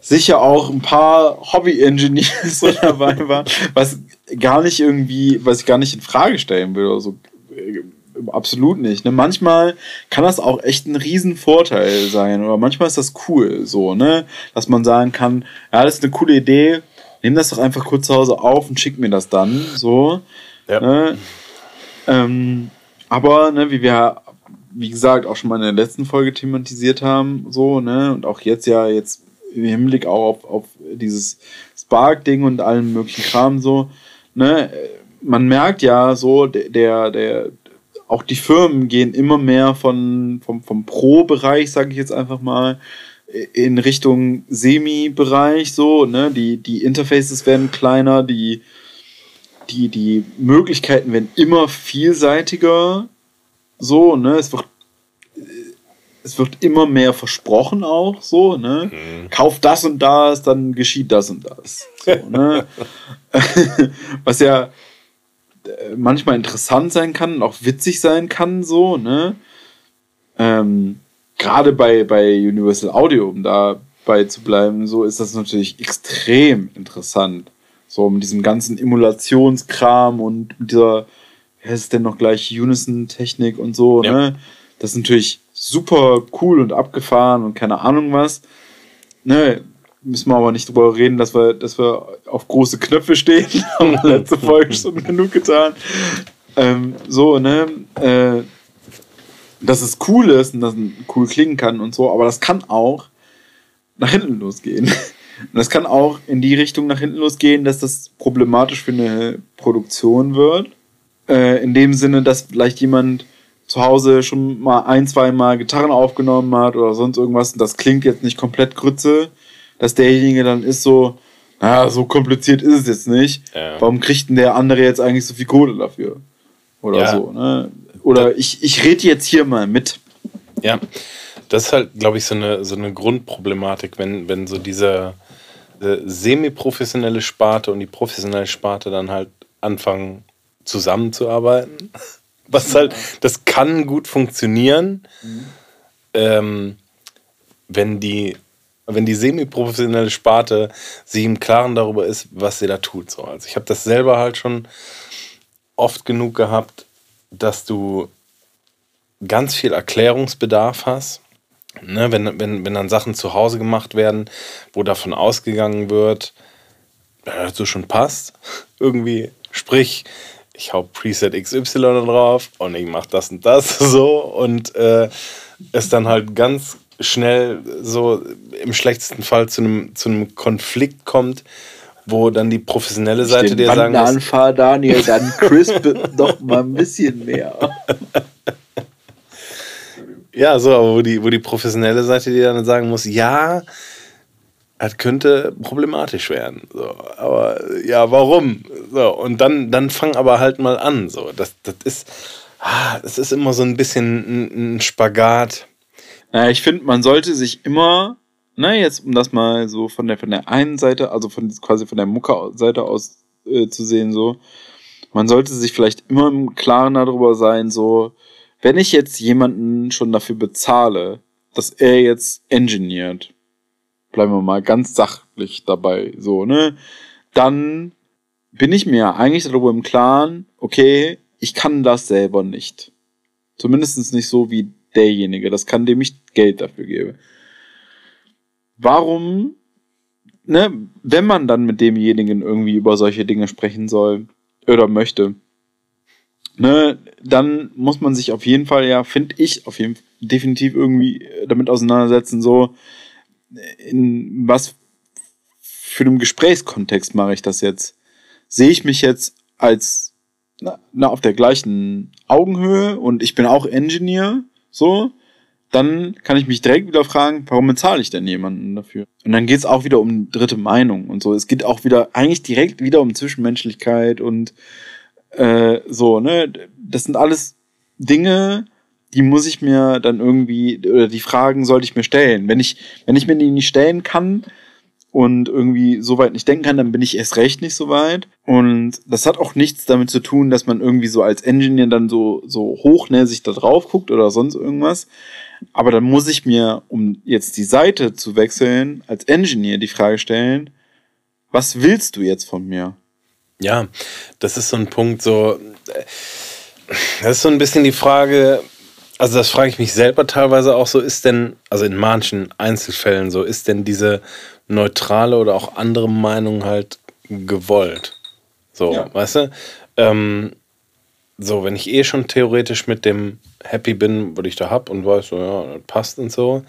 sicher auch ein paar Hobby-Engineers so dabei waren, was gar nicht irgendwie, was ich gar nicht in Frage stellen oder so. Äh, Absolut nicht. Ne? Manchmal kann das auch echt ein Riesenvorteil sein oder manchmal ist das cool, so, ne? Dass man sagen kann, ja, das ist eine coole Idee, nimm das doch einfach kurz zu Hause auf und schick mir das dann, so. Ja. Ne? Ähm, aber, ne, wie wir, wie gesagt, auch schon mal in der letzten Folge thematisiert haben, so, ne, und auch jetzt ja, jetzt im Hinblick auch auf, auf dieses Spark-Ding und allen möglichen Kram, so, ne, man merkt ja so, der, der, der auch die Firmen gehen immer mehr von, vom, vom Pro-Bereich, sage ich jetzt einfach mal, in Richtung Semi-Bereich so, ne? Die, die Interfaces werden kleiner, die, die, die Möglichkeiten werden immer vielseitiger. So, ne? Es wird, es wird immer mehr versprochen auch, so, ne? Kauf das und das, dann geschieht das und das. So, ne? Was ja äh, manchmal interessant sein kann und auch witzig sein kann, so, ne? Ähm, Gerade bei, bei Universal Audio, um dabei zu bleiben, so ist das natürlich extrem interessant. So mit diesem ganzen Emulationskram und dieser, wie heißt es denn noch gleich, Unison-Technik und so, Ja. ne? Das ist natürlich super cool und abgefahren und keine Ahnung was. Ne, müssen wir aber nicht drüber reden, dass wir, dass wir auf große Knöpfe stehen. Haben wir letzte Folge schon genug getan. Ähm, so, ne? Äh, dass es cool ist und dass es cool klingen kann und so, aber das kann auch nach hinten losgehen. Und das kann auch in die Richtung nach hinten losgehen, dass das problematisch für eine Produktion wird. Äh, in dem Sinne, dass vielleicht jemand zu Hause schon mal ein, zwei Mal Gitarren aufgenommen hat oder sonst irgendwas und das klingt jetzt nicht komplett Grütze, dass derjenige dann ist so, naja, so kompliziert ist es jetzt nicht. Ja. Warum kriegt denn der andere jetzt eigentlich so viel Kohle dafür? Oder Ja. so, ne? Oder ich, ich rede jetzt hier mal mit. Ja, das ist halt, glaube ich, so eine, so eine Grundproblematik, wenn, wenn so diese äh, semi-professionelle Sparte und die professionelle Sparte dann halt anfangen zusammenzuarbeiten. Was halt, das kann gut funktionieren, ähm, wenn die, wenn die semi-professionelle Sparte sich im Klaren darüber ist, was sie da tut. So. Also ich habe das selber halt schon oft genug gehabt, dass du ganz viel Erklärungsbedarf hast. Ne, wenn, wenn, wenn dann Sachen zu Hause gemacht werden, wo davon ausgegangen wird, ja, das so schon passt, irgendwie. Sprich, ich hau Preset XY drauf und ich mach das und das so und äh, es dann halt ganz schnell so im schlechtesten Fall zu einem, zu einem Konflikt kommt, wo dann die professionelle Seite dir sagen muss, anfahre, Daniel, dann crisp doch mal ein bisschen mehr. Ja, so, aber wo die, wo die professionelle Seite dir dann sagen muss, ja, das könnte problematisch werden. So, aber ja, warum? So, und dann, dann fang aber halt mal an. So, das, das ist, ah, das ist immer so ein bisschen ein, ein Spagat. Naja, ich finde, man sollte sich immer, na, jetzt, um das mal so von der, von der einen Seite, also von quasi von der Mucke-Seite aus äh, zu sehen, so, man sollte sich vielleicht immer im Klaren darüber sein, so, wenn ich jetzt jemanden schon dafür bezahle, dass er jetzt engineert, bleiben wir mal ganz sachlich dabei, so, ne, dann bin ich mir eigentlich darüber im Klaren, okay, ich kann das selber nicht. Zumindest nicht so wie derjenige. Das kann dem ich Geld dafür gebe. Warum, ne, wenn man dann mit demjenigen irgendwie über solche Dinge sprechen soll oder möchte, ne, dann muss man sich auf jeden Fall, ja, finde ich, auf jeden Fall definitiv irgendwie damit auseinandersetzen, so, in was für einem Gesprächskontext mache ich das jetzt? Sehe ich mich jetzt als na, na, auf der gleichen Augenhöhe und ich bin auch Engineer, so, dann kann ich mich direkt wieder fragen, warum bezahle ich denn jemanden dafür? Und dann geht es auch wieder um dritte Meinung und so. Es geht auch wieder, eigentlich direkt wieder um Zwischenmenschlichkeit und äh, so, ne? Das sind alles Dinge, die muss ich mir dann irgendwie, oder die Fragen sollte ich mir stellen. Wenn ich, wenn ich mir die nicht stellen kann und irgendwie so weit nicht denken kann, dann bin ich erst recht nicht so weit. Und das hat auch nichts damit zu tun, dass man irgendwie so als Engineer dann so, so hochnäsig da drauf guckt oder sonst irgendwas. Aber dann muss ich mir, um jetzt die Seite zu wechseln, als Engineer die Frage stellen, was willst du jetzt von mir? Ja, das ist so ein Punkt, so, das ist so ein bisschen die Frage, also das frage ich mich selber teilweise auch so, ist denn, also in manchen Einzelfällen so, ist denn diese neutrale oder auch andere Meinung halt gewollt? So, Ja. weißt du? Ähm, so, wenn ich eh schon theoretisch mit dem happy bin, was ich da hab und weiß, so, ja, das passt und so,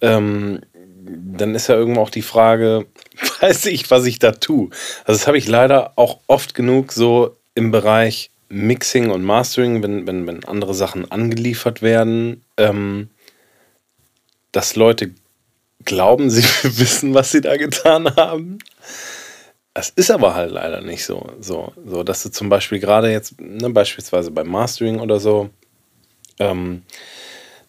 ähm, dann ist ja irgendwo auch die Frage, weiß ich, was ich da tue? Also das habe ich leider auch oft genug so im Bereich Mixing und Mastering, wenn, wenn, wenn andere Sachen angeliefert werden, ähm, dass Leute glauben, sie wissen, was sie da getan haben. Das ist aber halt leider nicht so. So, so dass du zum Beispiel gerade jetzt, ne, beispielsweise beim Mastering oder so, ähm,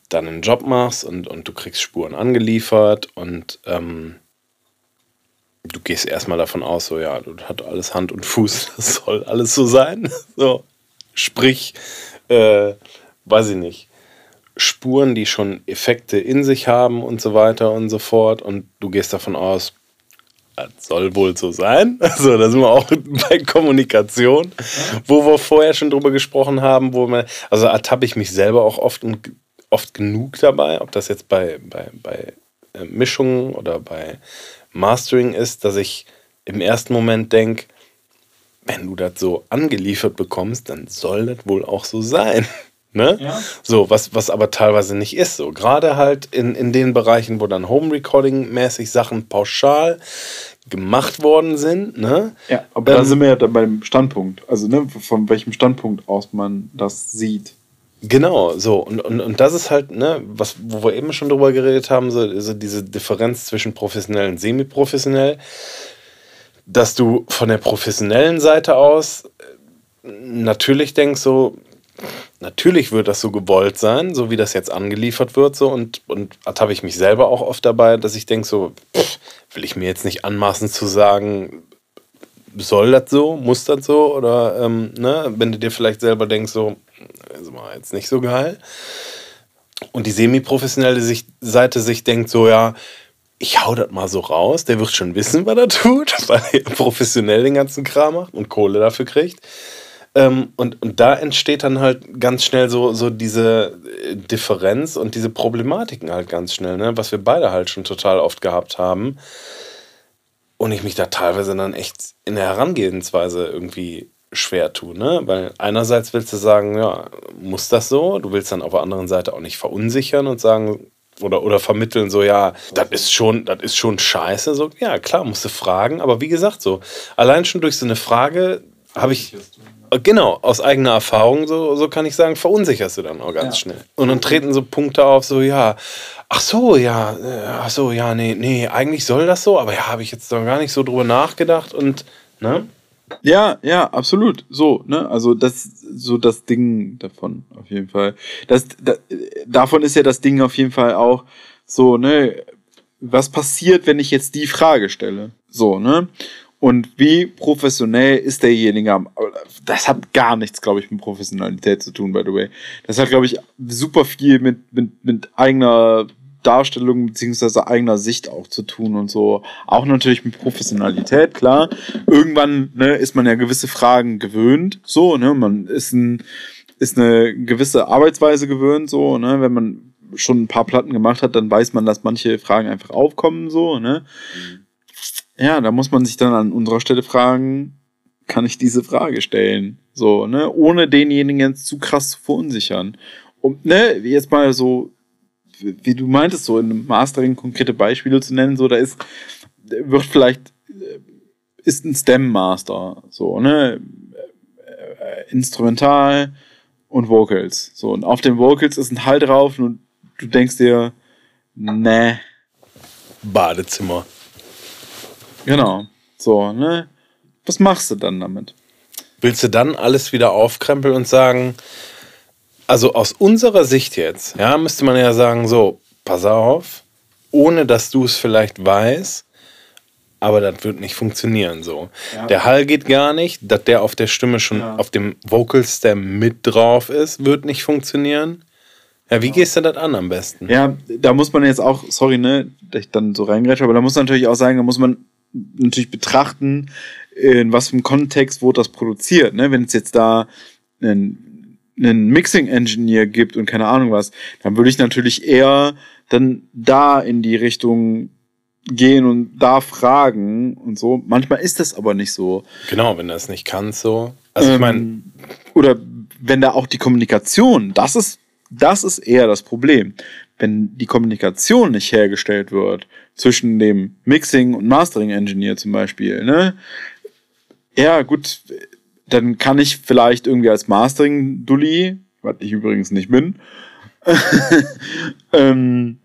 dann einen Job machst und, und du kriegst Spuren angeliefert und ähm, du gehst erstmal davon aus, so ja, das hat alles Hand und Fuß, das soll alles so sein. So, sprich, äh, weiß ich nicht, Spuren, die schon Effekte in sich haben und so weiter und so fort. Und du gehst davon aus, das soll wohl so sein. Also, da sind wir auch bei Kommunikation, wo wir vorher schon drüber gesprochen haben, wo man, also ertappe ich mich selber auch oft und oft genug dabei, ob das jetzt bei, bei, bei äh, Mischungen oder bei Mastering ist, dass ich im ersten Moment denke, wenn du das so angeliefert bekommst, dann soll das wohl auch so sein. Ne? Ja. So, was, was aber teilweise nicht ist. So, gerade halt in, in den Bereichen, wo dann Home Recording-mäßig Sachen pauschal gemacht worden sind. Ne? Ja, aber da Ähm, sind wir ja dann beim Standpunkt. Also, ne, von welchem Standpunkt aus man das sieht. Genau, so. Und, und, und das ist halt, ne, was, wo wir eben schon drüber geredet haben, so, so diese Differenz zwischen professionell und semi-professionell, dass du von der professionellen Seite aus äh, natürlich denkst, so, natürlich wird das so gewollt sein, so wie das jetzt angeliefert wird, so und, und ertappe ich mich selber auch oft dabei, dass ich denke, so, pff, will ich mir jetzt nicht anmaßen zu sagen, soll das so, muss das so oder ähm, ne, wenn du dir vielleicht selber denkst, so, ist mal jetzt nicht so geil. Und die semi-professionelle Seite sich denkt so, ja, ich hau das mal so raus, der wird schon wissen, was er tut, weil er professionell den ganzen Kram macht und Kohle dafür kriegt. Ähm, und, und da entsteht dann halt ganz schnell so, so diese äh, Differenz und diese Problematiken halt ganz schnell, ne? was wir beide halt schon total oft gehabt haben. Und ich mich da teilweise dann echt in der Herangehensweise irgendwie schwer tue, ne? Weil einerseits willst du sagen, ja, muss das so? Du willst dann auf der anderen Seite auch nicht verunsichern und sagen, oder, oder vermitteln, so, ja, das ist schon, das ist schon scheiße. So, ja, klar, musst du fragen, aber wie gesagt, so, allein schon durch so eine Frage habe ich. Genau, aus eigener Erfahrung, so, so kann ich sagen, verunsicherst du dann auch ganz schnell. Und dann treten so Punkte auf, so, ja, ach so, ja, äh, ach so, ja, nee, nee, eigentlich soll das so, aber ja, habe ich jetzt noch gar nicht so drüber nachgedacht und, ne? Ja, ja, absolut. So, ne? Also das so das Ding davon auf jeden Fall. Das, da, davon ist ja das Ding auf jeden Fall auch so, ne? Was passiert, wenn ich jetzt die Frage stelle? So, ne? Und wie professionell ist derjenige am. Das hat gar nichts, glaube ich, mit Professionalität zu tun, by the way. Das hat, glaube ich, super viel mit, mit, mit eigener Darstellung beziehungsweise eigener Sicht auch zu tun und so. Auch natürlich mit Professionalität, klar. Irgendwann ne, ist man ja gewisse Fragen gewöhnt, so, ne? Man ist, ein, ist eine gewisse Arbeitsweise gewöhnt, so, ne? Wenn man schon ein paar Platten gemacht hat, dann weiß man, dass manche Fragen einfach aufkommen, so, ne? Ja, da muss man sich dann an unserer Stelle fragen, kann ich diese Frage stellen? So, ne? Ohne denjenigen zu krass zu verunsichern. Und, ne, jetzt mal so wie du meintest, so in einem Mastering konkrete Beispiele zu nennen, so da ist, wird vielleicht, äh, ist ein Stem-Master, so, ne, äh, Instrumental und Vocals, so, und auf den Vocals ist ein Halt drauf und du denkst dir, ne, Badezimmer. Genau, so, ne, was machst du dann damit? Willst du dann alles wieder aufkrempeln und sagen, also aus unserer Sicht jetzt, ja, müsste man ja sagen, so, pass auf, ohne dass du es vielleicht weißt, aber das wird nicht funktionieren so. Ja. Der Hall geht gar nicht, dass der auf der Stimme schon Ja. auf dem Vocal Stem mit drauf ist, wird nicht funktionieren. Ja, wie gehst du das an am besten? Ja, da muss man jetzt auch, sorry, ne, dass ich dann so reingrätsche, aber da muss man natürlich auch sagen, da muss man natürlich betrachten, in was für einem Kontext wurde das produziert, ne? Wenn es jetzt da einen, einen Mixing-Engineer gibt und keine Ahnung was, dann würde ich natürlich eher dann da in die Richtung gehen und da fragen und so. Manchmal ist das aber nicht so. Genau, wenn du das nicht kannst, so. Also ich meine, Ähm, oder wenn da auch die Kommunikation, das ist, das ist eher das Problem. Wenn die Kommunikation nicht hergestellt wird zwischen dem Mixing und Mastering Engineer zum Beispiel, ne? Ja, gut, dann kann ich vielleicht irgendwie als Mastering-Dulli, was ich übrigens nicht bin, ähm,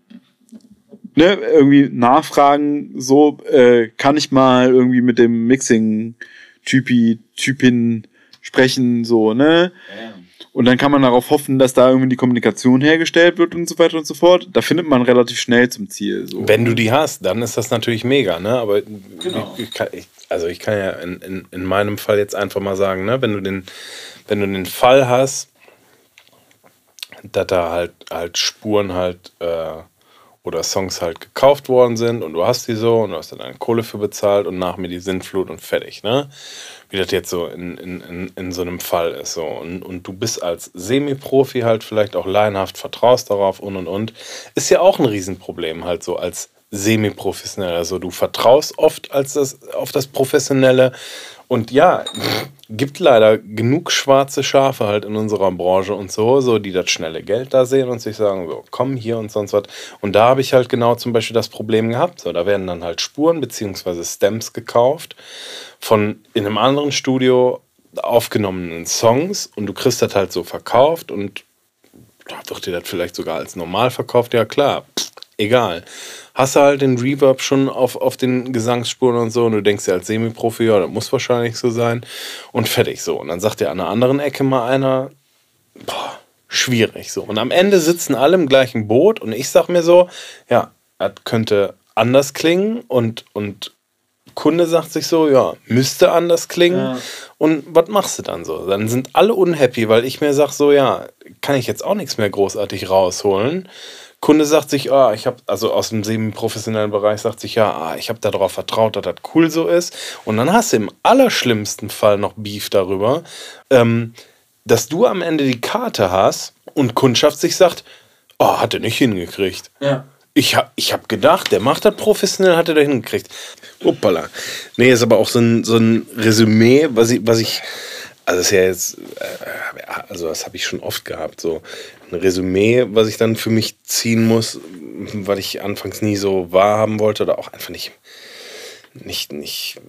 ne, irgendwie nachfragen, so, äh, kann ich mal irgendwie mit dem Mixing-Typi, Typin sprechen, so, ne? Und dann kann man darauf hoffen, dass da irgendwie die Kommunikation hergestellt wird und so weiter und so fort. Da findet man relativ schnell zum Ziel. So. Wenn du die hast, dann ist das natürlich mega, ne? Aber ich, ich kann, ich, also ich kann ja in, in, in meinem Fall jetzt einfach mal sagen, ne, wenn du den, wenn du den Fall hast, dass da halt halt Spuren halt äh, oder Songs halt gekauft worden sind und du hast die so und du hast dann deine Kohle für bezahlt und nach mir die Sintflut und fertig, ne? Wie das jetzt so in, in, in, in so einem Fall ist. So. Und, und du bist als Semi-Profi halt vielleicht auch laienhaft, vertraust darauf und und und. Ist ja auch ein Riesenproblem, halt so als semi-professionell. Also du vertraust oft als das, auf das Professionelle. Und ja, gibt leider genug schwarze Schafe halt in unserer Branche und so, so die das schnelle Geld da sehen und sich sagen, so, komm hier und sonst was. Und da habe ich halt genau zum Beispiel das Problem gehabt. So, da werden dann halt Spuren bzw. Stems gekauft von in einem anderen Studio aufgenommenen Songs und du kriegst das halt so verkauft und da wird dir das vielleicht sogar als normal verkauft. Ja klar, egal hast du halt den Reverb schon auf, auf den Gesangsspuren und so und du denkst dir als Semi-Profi, ja, das muss wahrscheinlich so sein und fertig so. Und dann sagt dir an einer anderen Ecke mal einer, boah, schwierig so. Und am Ende sitzen alle im gleichen Boot und ich sag mir so, ja, das könnte anders klingen und, und Kunde sagt sich so, ja, müsste anders klingen. Ja. Und was machst du dann so? Dann sind alle unhappy, weil ich mir sag so, ja, kann ich jetzt auch nichts mehr großartig rausholen. Kunde sagt sich, ah, ich habe, also aus dem semi-professionellen Bereich sagt sich, ja, ah, ich habe darauf vertraut, dass das cool so ist. Und dann hast du im allerschlimmsten Fall noch Beef darüber, ähm, dass du am Ende die Karte hast und Kundschaft sich sagt, oh, hat er nicht hingekriegt. Ja. Ich habe ich hab gedacht, der macht das professionell, hat er da hingekriegt. Hoppala. Nee, ist aber auch so ein, so ein Resümee, was ich, was ich also ist ja jetzt, äh, also das habe ich schon oft gehabt, so ein Resümee, was ich dann für mich ziehen muss, weil ich anfangs nie so wahrhaben wollte oder auch einfach nicht, nicht, nicht,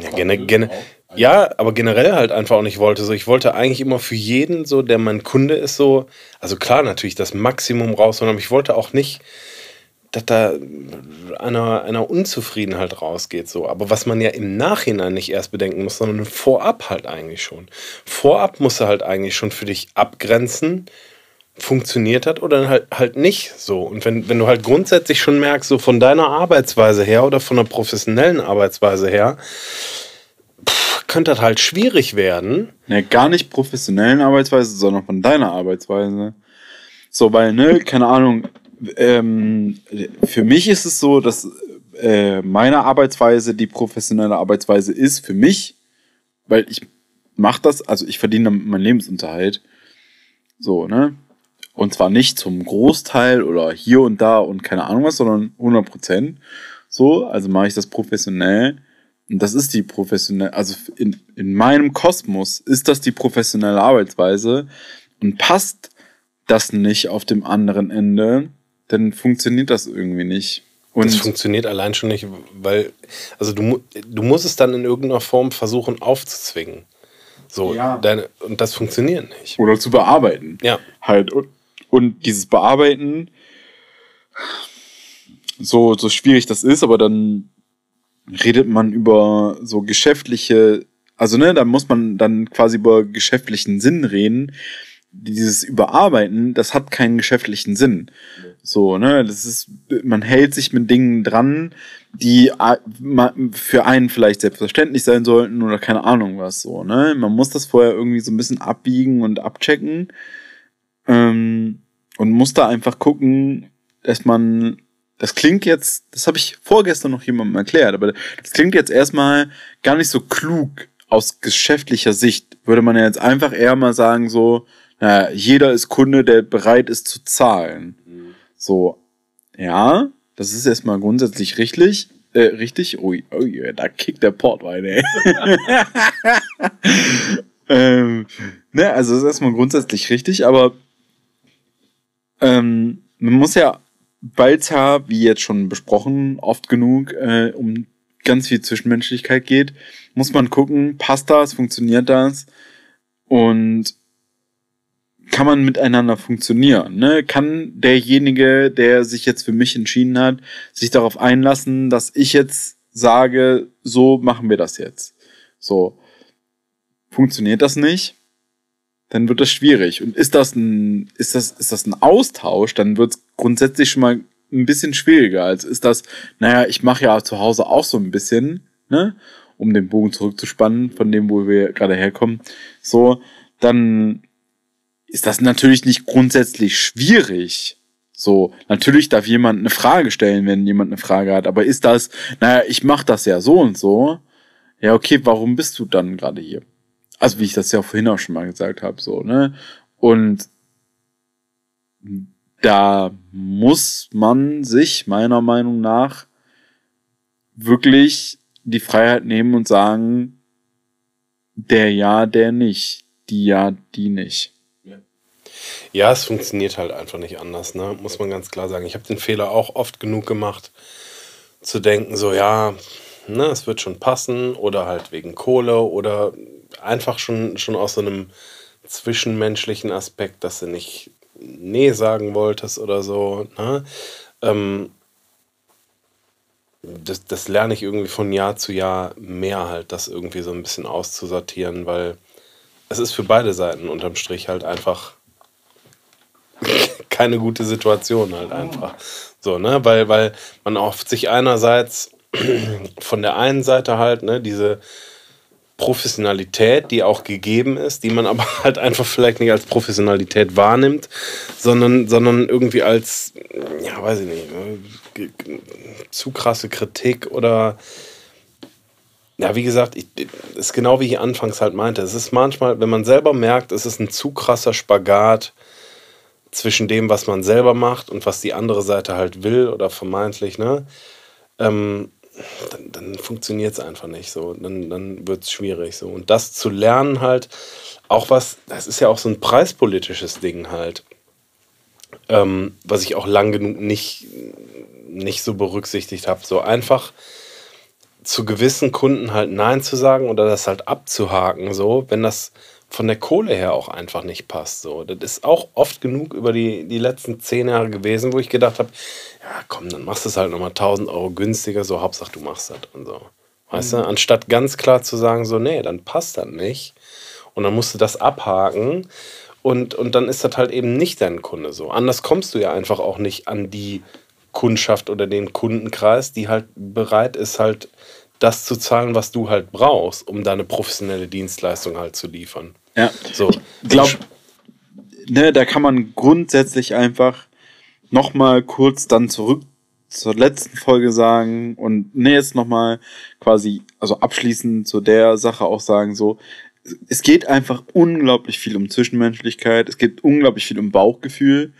ja, gene, gene, ja, aber generell halt einfach auch nicht wollte. So, ich wollte eigentlich immer für jeden so, der mein Kunde ist, so, also klar natürlich das Maximum rausholen, aber ich wollte auch nicht dass da einer, einer Unzufriedenheit rausgeht. So. Aber was man ja im Nachhinein nicht erst bedenken muss, sondern vorab halt eigentlich schon. Vorab musst du halt eigentlich schon für dich abgrenzen, funktioniert hat oder halt, halt nicht so. Und wenn, wenn du halt grundsätzlich schon merkst, so von deiner Arbeitsweise her oder von der professionellen Arbeitsweise her, pff, könnte das halt schwierig werden. Ne, gar nicht professionellen Arbeitsweise, sondern von deiner Arbeitsweise. So, weil, ne, keine Ahnung, ähm, für mich ist es so, dass äh, meine Arbeitsweise die professionelle Arbeitsweise ist für mich, weil ich mache das, also ich verdiene meinen Lebensunterhalt. So, ne? Und zwar nicht zum Großteil oder hier und da und keine Ahnung was, sondern 100 Prozent. So, also mache ich das professionell. Und das ist die professionelle, also in, in meinem Kosmos ist das die professionelle Arbeitsweise und passt das nicht auf dem anderen Ende, dann funktioniert das irgendwie nicht. Und das funktioniert allein schon nicht, weil, also du, du musst es dann in irgendeiner Form versuchen aufzuzwingen. So, ja. deine, und das funktioniert nicht. Oder zu bearbeiten. Ja. Halt. Und, und dieses Bearbeiten, so, so schwierig das ist, aber dann redet man über so geschäftliche, also ne, da muss man dann quasi über geschäftlichen Sinn reden. Dieses Überarbeiten, das hat keinen geschäftlichen Sinn. So, ne, das ist, man hält sich mit Dingen dran, die für einen vielleicht selbstverständlich sein sollten oder keine Ahnung was so, ne. Man muss das vorher irgendwie so ein bisschen abbiegen und abchecken ähm, und muss da einfach gucken, dass man, das klingt jetzt, das habe ich vorgestern noch jemandem erklärt, aber das klingt jetzt erstmal gar nicht so klug aus geschäftlicher Sicht. Würde man ja jetzt einfach eher mal sagen so, naja, jeder ist Kunde, der bereit ist zu zahlen. So, ja, das ist erstmal grundsätzlich richtig. Äh, richtig? Ui, ui, da kickt der Portwein, ey. ähm, ne, also das ist erstmal grundsätzlich richtig, aber ähm, man muss ja, ja, wie jetzt schon besprochen, oft genug äh, um ganz viel Zwischenmenschlichkeit geht, muss man gucken, passt das, funktioniert das? Und kann man miteinander funktionieren? Ne? Kann derjenige, der sich jetzt für mich entschieden hat, sich darauf einlassen, dass ich jetzt sage, so machen wir das jetzt? So. Funktioniert das nicht? Dann wird das schwierig. Und ist das ein, ist das, ist das ein Austausch, dann wird es grundsätzlich schon mal ein bisschen schwieriger, als ist das, naja, ich mache ja zu Hause auch so ein bisschen, ne? Um den Bogen zurückzuspannen, von dem, wo wir gerade herkommen. So, dann ist das natürlich nicht grundsätzlich schwierig. So, natürlich darf jemand eine Frage stellen, wenn jemand eine Frage hat, aber ist das, naja, ich mache das ja so und so. Ja, okay, warum bist du dann gerade hier? Also, wie ich das ja vorhin auch schon mal gesagt habe, so, ne? Und da muss man sich meiner Meinung nach wirklich die Freiheit nehmen und sagen, der ja, der nicht, die ja, die nicht. Ja, es funktioniert halt einfach nicht anders, ne? muss man ganz klar sagen. Ich habe den Fehler auch oft genug gemacht, zu denken, so ja, ne, es wird schon passen oder halt wegen Kohle oder einfach schon, schon aus so einem zwischenmenschlichen Aspekt, dass du nicht Nee sagen wolltest oder so. Ne? Ähm, das, das lerne ich irgendwie von Jahr zu Jahr mehr halt, das irgendwie so ein bisschen auszusortieren, weil es ist für beide Seiten unterm Strich halt einfach keine gute Situation halt einfach. So, ne, weil, weil man oft sich einerseits von der einen Seite halt, ne, diese Professionalität, die auch gegeben ist, die man aber halt einfach vielleicht nicht als Professionalität wahrnimmt, sondern, sondern irgendwie als, ja, weiß ich nicht, ne, zu krasse Kritik oder ja, wie gesagt, ich, ist genau wie ich anfangs halt meinte. Es ist manchmal, wenn man selber merkt, es ist ein zu krasser Spagat zwischen dem, was man selber macht und was die andere Seite halt will oder vermeintlich, ne? Ähm, dann, dann funktioniert es einfach nicht so. Dann, dann wird es schwierig so. Und das zu lernen halt, auch was, das ist ja auch so ein preispolitisches Ding halt, ähm, was ich auch lang genug nicht, nicht so berücksichtigt habe. So einfach zu gewissen Kunden halt Nein zu sagen oder das halt abzuhaken, so, wenn das von der Kohle her auch einfach nicht passt. So. Das ist auch oft genug über die, die letzten zehn Jahre gewesen, wo ich gedacht habe, ja komm, dann machst du es halt nochmal 1000 Euro günstiger, so Hauptsache du machst das und so. Weißt mhm. du, anstatt ganz klar zu sagen, so, nee, dann passt das nicht. Und dann musst du das abhaken und, und dann ist das halt eben nicht dein Kunde so. Anders kommst du ja einfach auch nicht an die Kundschaft oder den Kundenkreis, die halt bereit ist, halt das zu zahlen, was du halt brauchst, um deine professionelle Dienstleistung halt zu liefern. Ja, so. Ich glaube, ne, da kann man grundsätzlich einfach nochmal kurz dann zurück zur letzten Folge sagen und ne, jetzt nochmal quasi, also abschließend zu der Sache auch sagen, so, es geht einfach unglaublich viel um Zwischenmenschlichkeit, es geht unglaublich viel um Bauchgefühl.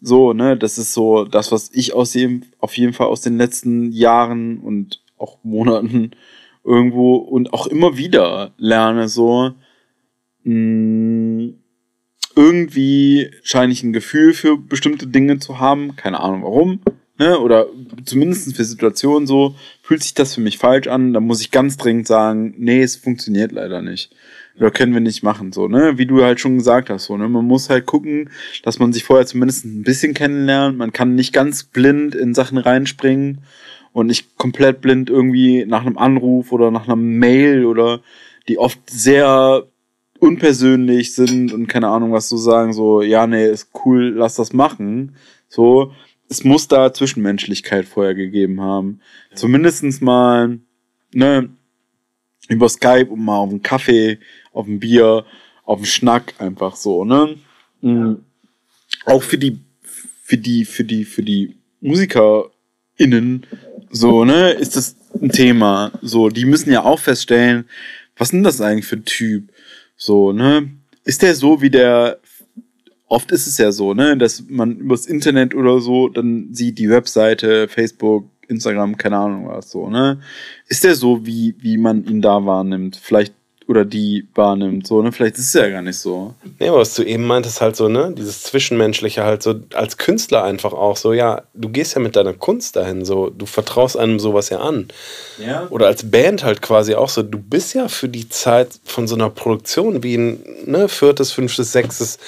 So, ne, das ist so das, was ich aus jedem, auf jeden Fall aus den letzten Jahren und auch Monaten irgendwo und auch immer wieder lerne, so, mh, mm, irgendwie scheine ich ein Gefühl für bestimmte Dinge zu haben, keine Ahnung warum, ne? oder zumindest für Situationen so, fühlt sich das für mich falsch an, dann muss ich ganz dringend sagen, nee, es funktioniert leider nicht. Oder können wir nicht machen, so, ne? Wie du halt schon gesagt hast, so, ne? Man muss halt gucken, dass man sich vorher zumindest ein bisschen kennenlernt. Man kann nicht ganz blind in Sachen reinspringen und nicht komplett blind irgendwie nach einem Anruf oder nach einer Mail oder die oft sehr unpersönlich sind und keine Ahnung was zu sagen, so, ja, nee, ist cool, lass das machen. So, es muss da Zwischenmenschlichkeit vorher gegeben haben. Ja. Zumindestens mal, ne, über Skype und mal auf einen Kaffee, auf ein Bier, auf einen Schnack, einfach so, ne? Mhm. Auch für die, für die, für die, für die MusikerInnen, so, ne, ist das ein Thema. So, die müssen ja auch feststellen, was sind das eigentlich für ein Typ? So, ne? Ist der so wie der, oft ist es ja so, ne, dass man übers Internet oder so dann sieht die Webseite, Facebook, Instagram, keine Ahnung was so, ne? Ist der so, wie, wie man ihn da wahrnimmt? Vielleicht oder die wahrnimmt. So, ne? Vielleicht ist es ja gar nicht so. Nee, aber was du eben meintest, halt so, ne, dieses Zwischenmenschliche halt so, als Künstler einfach auch so, ja, du gehst ja mit deiner Kunst dahin, so, du vertraust einem sowas ja an. Ja. Oder als Band halt quasi auch so, du bist ja für die Zeit von so einer Produktion wie ein ne, viertes, fünftes, sechstes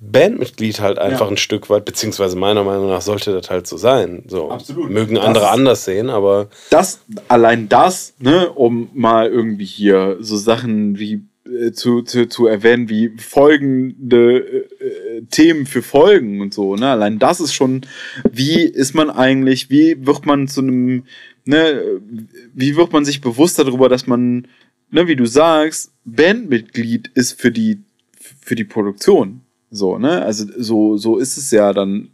Bandmitglied halt einfach Ja. ein Stück weit, beziehungsweise meiner Meinung nach sollte das halt so sein. So. Absolut. Mögen Das andere anders sehen, aber das, allein das, ne, um mal irgendwie hier so Sachen wie äh, zu, zu, zu erwähnen, wie folgende äh, äh, Themen für Folgen und so, ne, allein das ist schon, wie ist man eigentlich, wie wird man zu einem, ne, wie wird man sich bewusst darüber, dass man, ne, wie du sagst, Bandmitglied ist für die, für die Produktion, so, ne, also so, so ist es ja dann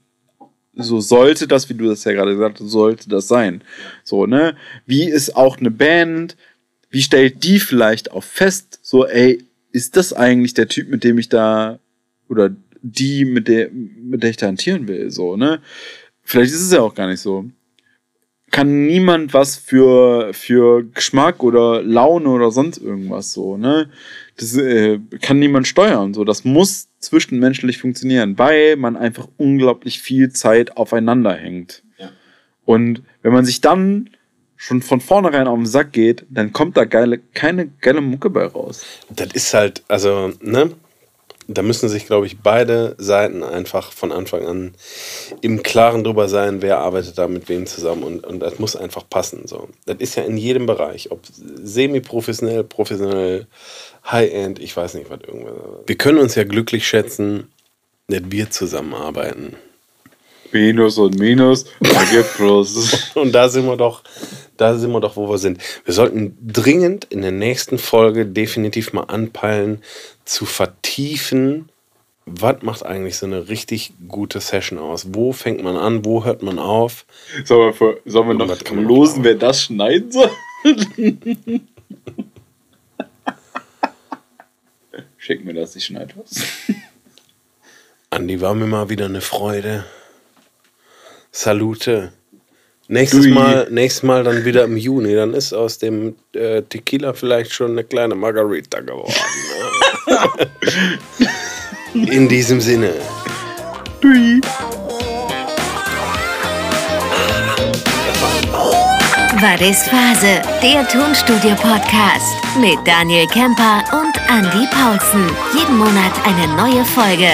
so sollte das, wie du das ja gerade gesagt hast, sollte das sein. So, ne? Wie ist auch eine Band, wie stellt die vielleicht auch fest, so, ey, ist das eigentlich der Typ, mit dem ich da, oder die, mit der, mit der ich da hantieren will, so, ne? Vielleicht ist es ja auch gar nicht so. Kann niemand was für, für Geschmack oder Laune oder sonst irgendwas so, ne? Das äh, kann niemand steuern, so. Das muss zwischenmenschlich funktionieren, weil man einfach unglaublich viel Zeit aufeinander hängt. Und wenn man sich dann schon von vornherein auf den Sack geht, dann kommt da geile, keine geile Mucke bei raus. das ist halt, also, ne? Da müssen sich, glaube ich, beide Seiten einfach von Anfang an im Klaren drüber sein, wer arbeitet da mit wem zusammen und, und das muss einfach passen. So. Das ist ja in jedem Bereich, ob semi-professionell, professionell, High-End, ich weiß nicht, was irgendwas. Wir können uns ja glücklich schätzen, dass wir zusammenarbeiten. Minus und Minus, da gibt Plus. Und da sind wir doch, da sind wir doch, wo wir sind. Wir sollten dringend in der nächsten Folge definitiv mal anpeilen, zu vertiefen, was macht eigentlich so eine richtig gute Session aus? Wo fängt man an? Wo hört man auf? Sollen wir, sollen wir noch losen, wer das schneiden soll? Schick mir das, ich schneide was. Andi, war mir mal wieder eine Freude. Salute. Nächstes. Mal, nächstes Mal dann wieder im Juni. Dann ist aus dem äh, Tequila vielleicht schon eine kleine Margarita geworden. Ne? In diesem Sinne. Dui. War das Phase, der Tonstudio-Podcast mit Daniel Kemper und Andy Paulsen. Jeden Monat eine neue Folge.